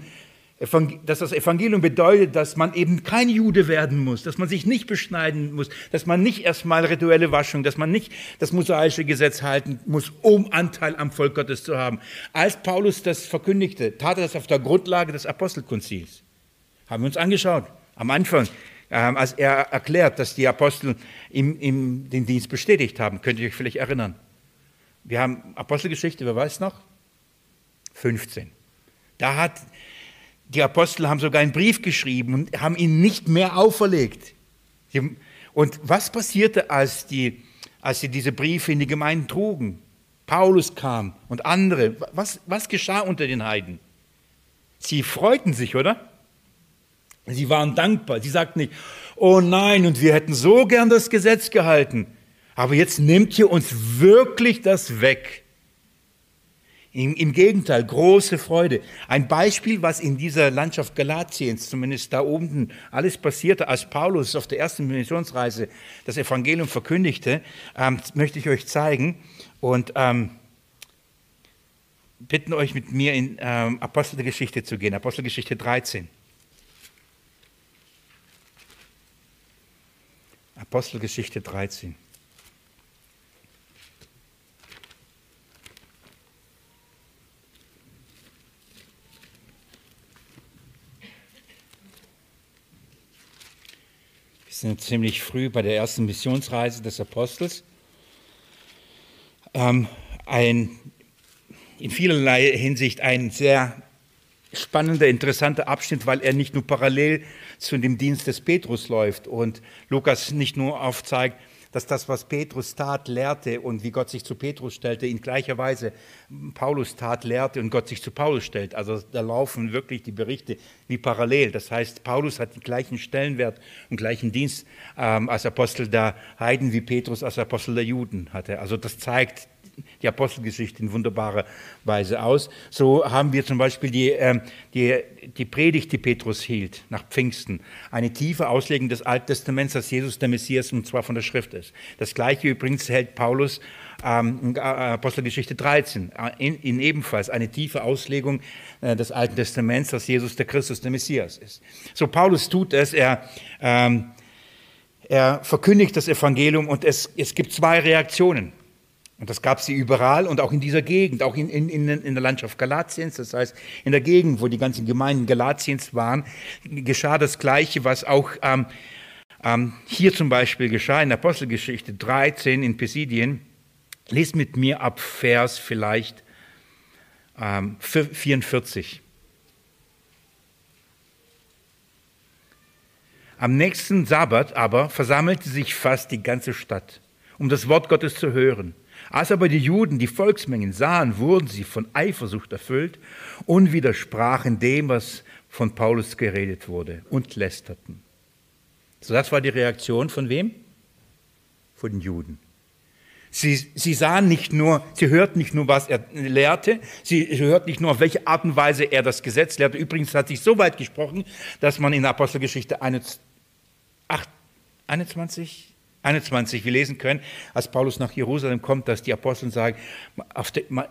dass das Evangelium bedeutet, dass man eben kein Jude werden muss, dass man sich nicht beschneiden muss, dass man nicht erstmal rituelle Waschung, dass man nicht das mosaische Gesetz halten muss, um Anteil am Volk Gottes zu haben. Als Paulus das verkündigte, tat er das auf der Grundlage des Apostelkonzils. Haben wir uns angeschaut. Am Anfang ähm, als er erklärt, dass die Apostel ihm, ihm den Dienst bestätigt haben. Könnt ihr euch vielleicht erinnern? Wir haben Apostelgeschichte, wer weiß noch? 15. Da hat die Apostel haben sogar einen Brief geschrieben und haben ihn nicht mehr auferlegt. Und was passierte, als, die, als sie diese Briefe in die Gemeinden trugen? Paulus kam und andere. Was, was geschah unter den Heiden? Sie freuten sich, oder? Sie waren dankbar. Sie sagten nicht, oh nein, und wir hätten so gern das Gesetz gehalten. Aber jetzt nimmt ihr uns wirklich das weg. Im, Im, Gegenteil, große Freude. Ein Beispiel, was in dieser Landschaft Galatiens, zumindest da oben, alles passierte, als Paulus auf der ersten Missionsreise das Evangelium verkündigte, ähm, möchte ich euch zeigen und ähm, bitten euch mit mir in ähm, Apostelgeschichte zu gehen, Apostelgeschichte 13. Apostelgeschichte 13. Wir sind ziemlich früh bei der ersten Missionsreise des Apostels. Ähm, ein, in vielerlei Hinsicht ein sehr spannender, interessanter Abschnitt, weil er nicht nur parallel zu dem Dienst des Petrus läuft und Lukas nicht nur aufzeigt, dass das, was Petrus tat, lehrte und wie Gott sich zu Petrus stellte, in gleicher Weise Paulus tat, lehrte und Gott sich zu Paulus stellt. Also da laufen wirklich die Berichte wie parallel. Das heißt, Paulus hat den gleichen Stellenwert und gleichen Dienst ähm, als Apostel der Heiden wie Petrus als Apostel der Juden hatte. Also das zeigt die Apostelgeschichte in wunderbarer Weise aus. So haben wir zum Beispiel die, äh, die, die Predigt, die Petrus hielt nach Pfingsten. Eine tiefe Auslegung des Alten Testaments, dass Jesus der Messias und zwar von der Schrift ist. Das gleiche übrigens hält Paulus ähm, in Apostelgeschichte 13, äh, in, in, ebenfalls eine tiefe Auslegung äh, des Alten Testaments, dass Jesus der Christus, der Messias ist. So Paulus tut es, er, ähm, er verkündigt das Evangelium und es, es gibt zwei Reaktionen. Und das gab sie überall und auch in dieser Gegend, auch in, in, in der Landschaft Galatiens, das heißt in der Gegend, wo die ganzen Gemeinden Galatiens waren, geschah das Gleiche, was auch ähm, ähm, hier zum Beispiel geschah in Apostelgeschichte 13 in Pisidien. Lest mit mir ab Vers vielleicht ähm, 44. Am nächsten Sabbat aber versammelte sich fast die ganze Stadt, um das Wort Gottes zu hören. Als aber die Juden die Volksmengen sahen, wurden sie von Eifersucht erfüllt und widersprachen dem, was von Paulus geredet wurde und lästerten. So, das war die Reaktion von wem? Von den Juden. Sie, sie sahen nicht nur, sie hörten nicht nur, was er lehrte, sie hörten nicht nur, auf welche Art und Weise er das Gesetz lehrte. Übrigens hat sich so weit gesprochen, dass man in der Apostelgeschichte 21, 21, wir lesen können, als Paulus nach Jerusalem kommt, dass die Apostel sagen,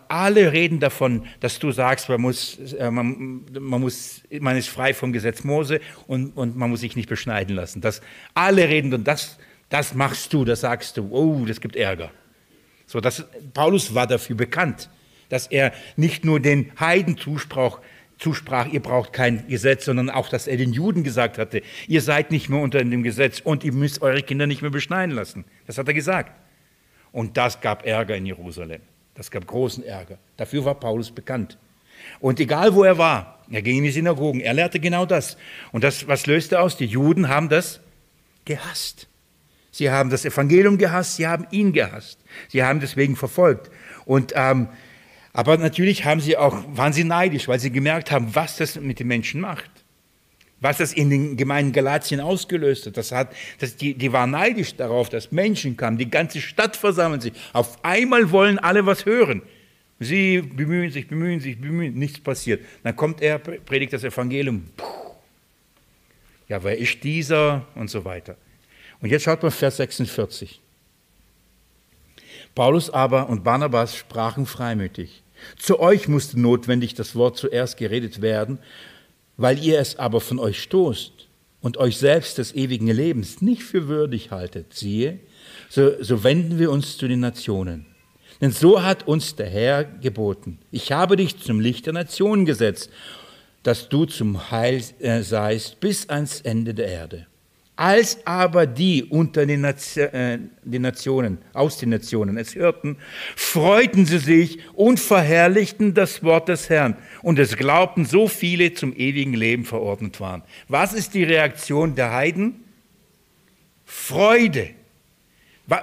alle reden davon, dass du sagst, man, muss, äh, man, man, muss, man ist frei vom Gesetz Mose und, und man muss sich nicht beschneiden lassen. Das, alle reden und das, das machst du, das sagst du. Oh, das gibt Ärger. So, das, Paulus war dafür bekannt, dass er nicht nur den Heiden zusprach, zusprach, ihr braucht kein Gesetz, sondern auch, dass er den Juden gesagt hatte, ihr seid nicht mehr unter dem Gesetz und ihr müsst eure Kinder nicht mehr beschneiden lassen. Das hat er gesagt. Und das gab Ärger in Jerusalem. Das gab großen Ärger. Dafür war Paulus bekannt. Und egal wo er war, er ging in die Synagogen, er lehrte genau das. Und das, was löste aus? Die Juden haben das gehasst. Sie haben das Evangelium gehasst, sie haben ihn gehasst. Sie haben deswegen verfolgt. Und ähm, aber natürlich haben sie auch, waren sie neidisch, weil sie gemerkt haben, was das mit den Menschen macht. Was das in den Gemeinden Galatien ausgelöst hat. Das hat das, die, die waren neidisch darauf, dass Menschen kamen, die ganze Stadt versammeln sich. Auf einmal wollen alle was hören. Sie bemühen sich, bemühen sich, bemühen, nichts passiert. Dann kommt er, predigt das Evangelium. Puh. Ja, wer ist dieser? Und so weiter. Und jetzt schaut mal Vers 46. Paulus aber und Barnabas sprachen freimütig. Zu euch musste notwendig das Wort zuerst geredet werden, weil ihr es aber von euch stoßt und euch selbst des ewigen Lebens nicht für würdig haltet, siehe, so, so wenden wir uns zu den Nationen. Denn so hat uns der Herr geboten. Ich habe dich zum Licht der Nationen gesetzt, dass du zum Heil äh, seist bis ans Ende der Erde. Als aber die unter den, äh, den, Nationen, aus den Nationen es hörten, freuten sie sich und verherrlichten das Wort des Herrn. Und es glaubten so viele zum ewigen Leben verordnet waren. Was ist die Reaktion der Heiden? Freude.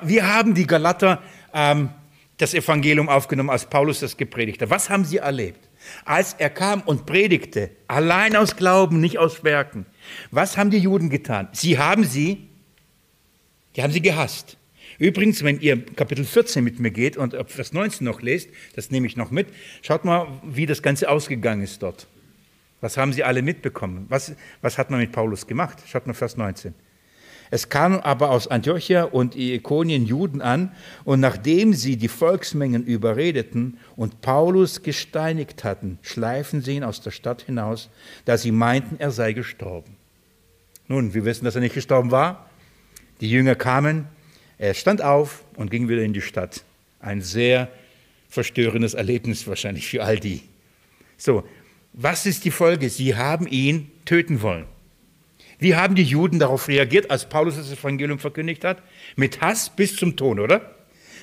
Wir haben die Galater ähm, das Evangelium aufgenommen, als Paulus das gepredigt hat. Was haben sie erlebt? Als er kam und predigte, allein aus Glauben, nicht aus Werken. Was haben die Juden getan? Sie haben sie, die haben sie gehasst. Übrigens, wenn ihr Kapitel 14 mit mir geht und Vers 19 noch lest, das nehme ich noch mit, schaut mal, wie das Ganze ausgegangen ist dort. Was haben sie alle mitbekommen? Was, was hat man mit Paulus gemacht? Schaut mal Vers 19. Es kamen aber aus Antiochia und Ikonien Juden an, und nachdem sie die Volksmengen überredeten und Paulus gesteinigt hatten, schleifen sie ihn aus der Stadt hinaus, da sie meinten, er sei gestorben. Nun, wir wissen, dass er nicht gestorben war. Die Jünger kamen, er stand auf und ging wieder in die Stadt. Ein sehr verstörendes Erlebnis wahrscheinlich für all die. So, was ist die Folge? Sie haben ihn töten wollen. Wie haben die Juden darauf reagiert, als Paulus das Evangelium verkündigt hat? Mit Hass bis zum Tod, oder?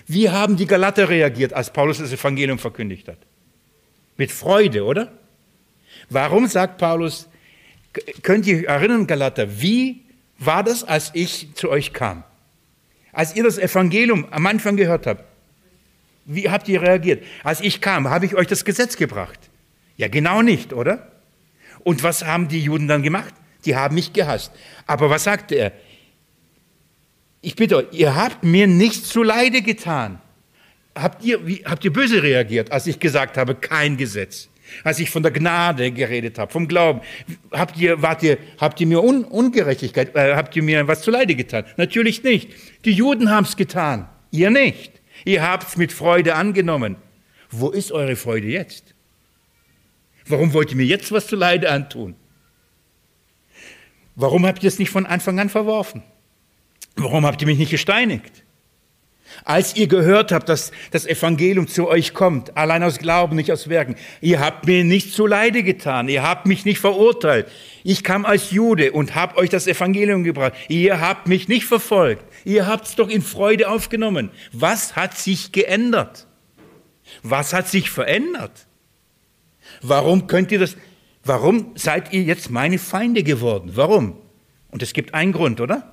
Wie haben die Galater reagiert, als Paulus das Evangelium verkündigt hat? Mit Freude, oder? Warum sagt Paulus, könnt ihr erinnern, Galater, wie war das, als ich zu euch kam? Als ihr das Evangelium am Anfang gehört habt, wie habt ihr reagiert? Als ich kam, habe ich euch das Gesetz gebracht. Ja, genau nicht, oder? Und was haben die Juden dann gemacht? die haben mich gehasst. Aber was sagte er? Ich bitte euch, ihr habt mir nichts zu Leide getan. Habt ihr, wie, habt ihr böse reagiert, als ich gesagt habe, kein Gesetz? Als ich von der Gnade geredet habe, vom Glauben. Habt ihr, wart ihr, habt ihr mir Un Ungerechtigkeit, äh, habt ihr mir was zu Leide getan? Natürlich nicht. Die Juden haben es getan. Ihr nicht. Ihr habt es mit Freude angenommen. Wo ist eure Freude jetzt? Warum wollt ihr mir jetzt was zu Leide antun? Warum habt ihr es nicht von Anfang an verworfen? Warum habt ihr mich nicht gesteinigt? Als ihr gehört habt, dass das Evangelium zu euch kommt, allein aus Glauben, nicht aus Werken, ihr habt mir nicht zu Leide getan, ihr habt mich nicht verurteilt. Ich kam als Jude und habe euch das Evangelium gebracht. Ihr habt mich nicht verfolgt. Ihr habt es doch in Freude aufgenommen. Was hat sich geändert? Was hat sich verändert? Warum könnt ihr das Warum seid ihr jetzt meine Feinde geworden? Warum? Und es gibt einen Grund, oder?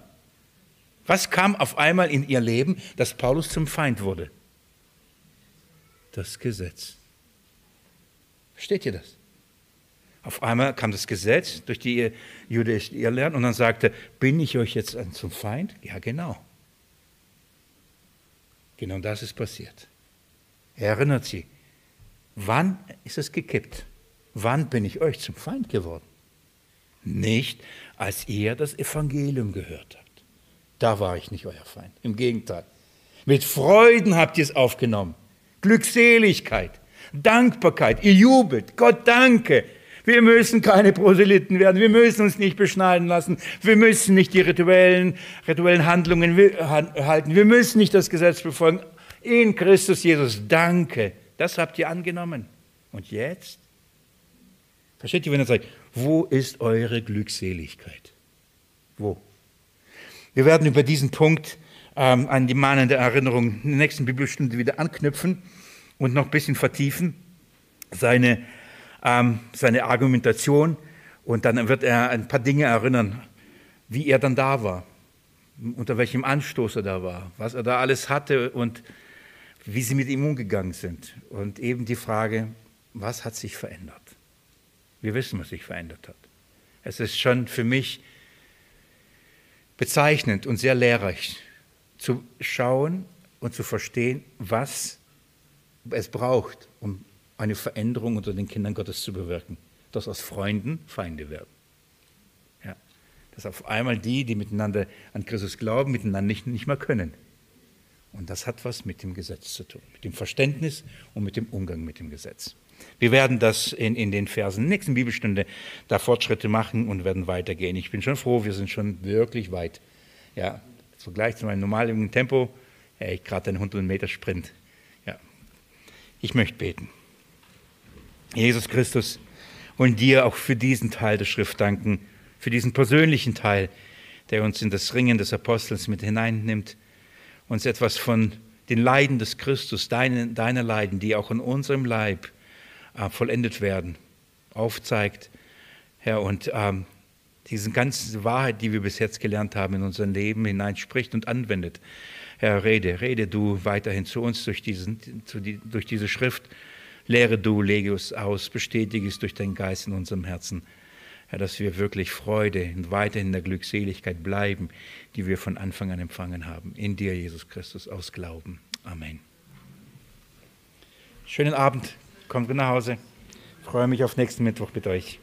Was kam auf einmal in ihr Leben, dass Paulus zum Feind wurde? Das Gesetz. Versteht ihr das? Auf einmal kam das Gesetz durch die jüdische Irrlehren und dann sagte, bin ich euch jetzt zum Feind? Ja, genau. Genau das ist passiert. Er erinnert sie. Wann ist es gekippt? Wann bin ich euch zum Feind geworden? Nicht, als ihr das Evangelium gehört habt. Da war ich nicht euer Feind. Im Gegenteil. Mit Freuden habt ihr es aufgenommen. Glückseligkeit, Dankbarkeit. Ihr jubelt. Gott danke. Wir müssen keine Proselyten werden. Wir müssen uns nicht beschneiden lassen. Wir müssen nicht die rituellen, rituellen Handlungen halten. Wir müssen nicht das Gesetz befolgen. In Christus Jesus, danke. Das habt ihr angenommen. Und jetzt? Versteht ihr, wenn er sagt, wo ist eure Glückseligkeit? Wo? Wir werden über diesen Punkt ähm, an die mahnende Erinnerung in der nächsten Bibelstunde wieder anknüpfen und noch ein bisschen vertiefen, seine, ähm, seine Argumentation. Und dann wird er ein paar Dinge erinnern, wie er dann da war, unter welchem Anstoß er da war, was er da alles hatte und wie sie mit ihm umgegangen sind. Und eben die Frage, was hat sich verändert? Wir wissen, was sich verändert hat. Es ist schon für mich bezeichnend und sehr lehrreich zu schauen und zu verstehen, was es braucht, um eine Veränderung unter den Kindern Gottes zu bewirken. Dass aus Freunden Feinde werden. Ja. Dass auf einmal die, die miteinander an Christus glauben, miteinander nicht, nicht mehr können. Und das hat was mit dem Gesetz zu tun, mit dem Verständnis und mit dem Umgang mit dem Gesetz. Wir werden das in, in den Versen nächsten Bibelstunde da Fortschritte machen und werden weitergehen. Ich bin schon froh, wir sind schon wirklich weit. Ja, Vergleich zu meinem normalen Tempo, ja, ich gerade einen 100 Meter Sprint. Ja. Ich möchte beten. Jesus Christus, und dir auch für diesen Teil der Schrift danken, für diesen persönlichen Teil, der uns in das Ringen des Apostels mit hineinnimmt uns etwas von den Leiden des Christus, deine, deiner Leiden, die auch in unserem Leib äh, vollendet werden, aufzeigt, Herr, und ähm, diese ganze Wahrheit, die wir bis jetzt gelernt haben, in unser Leben hineinspricht und anwendet. Herr, rede, rede du weiterhin zu uns durch, diesen, zu die, durch diese Schrift. Lehre du, lege es aus, bestätige es durch deinen Geist in unserem Herzen. Herr, dass wir wirklich Freude und weiterhin in der Glückseligkeit bleiben, die wir von Anfang an empfangen haben. In dir, Jesus Christus, aus Glauben. Amen. Schönen Abend. Kommt nach Hause. Ich freue mich auf nächsten Mittwoch mit euch.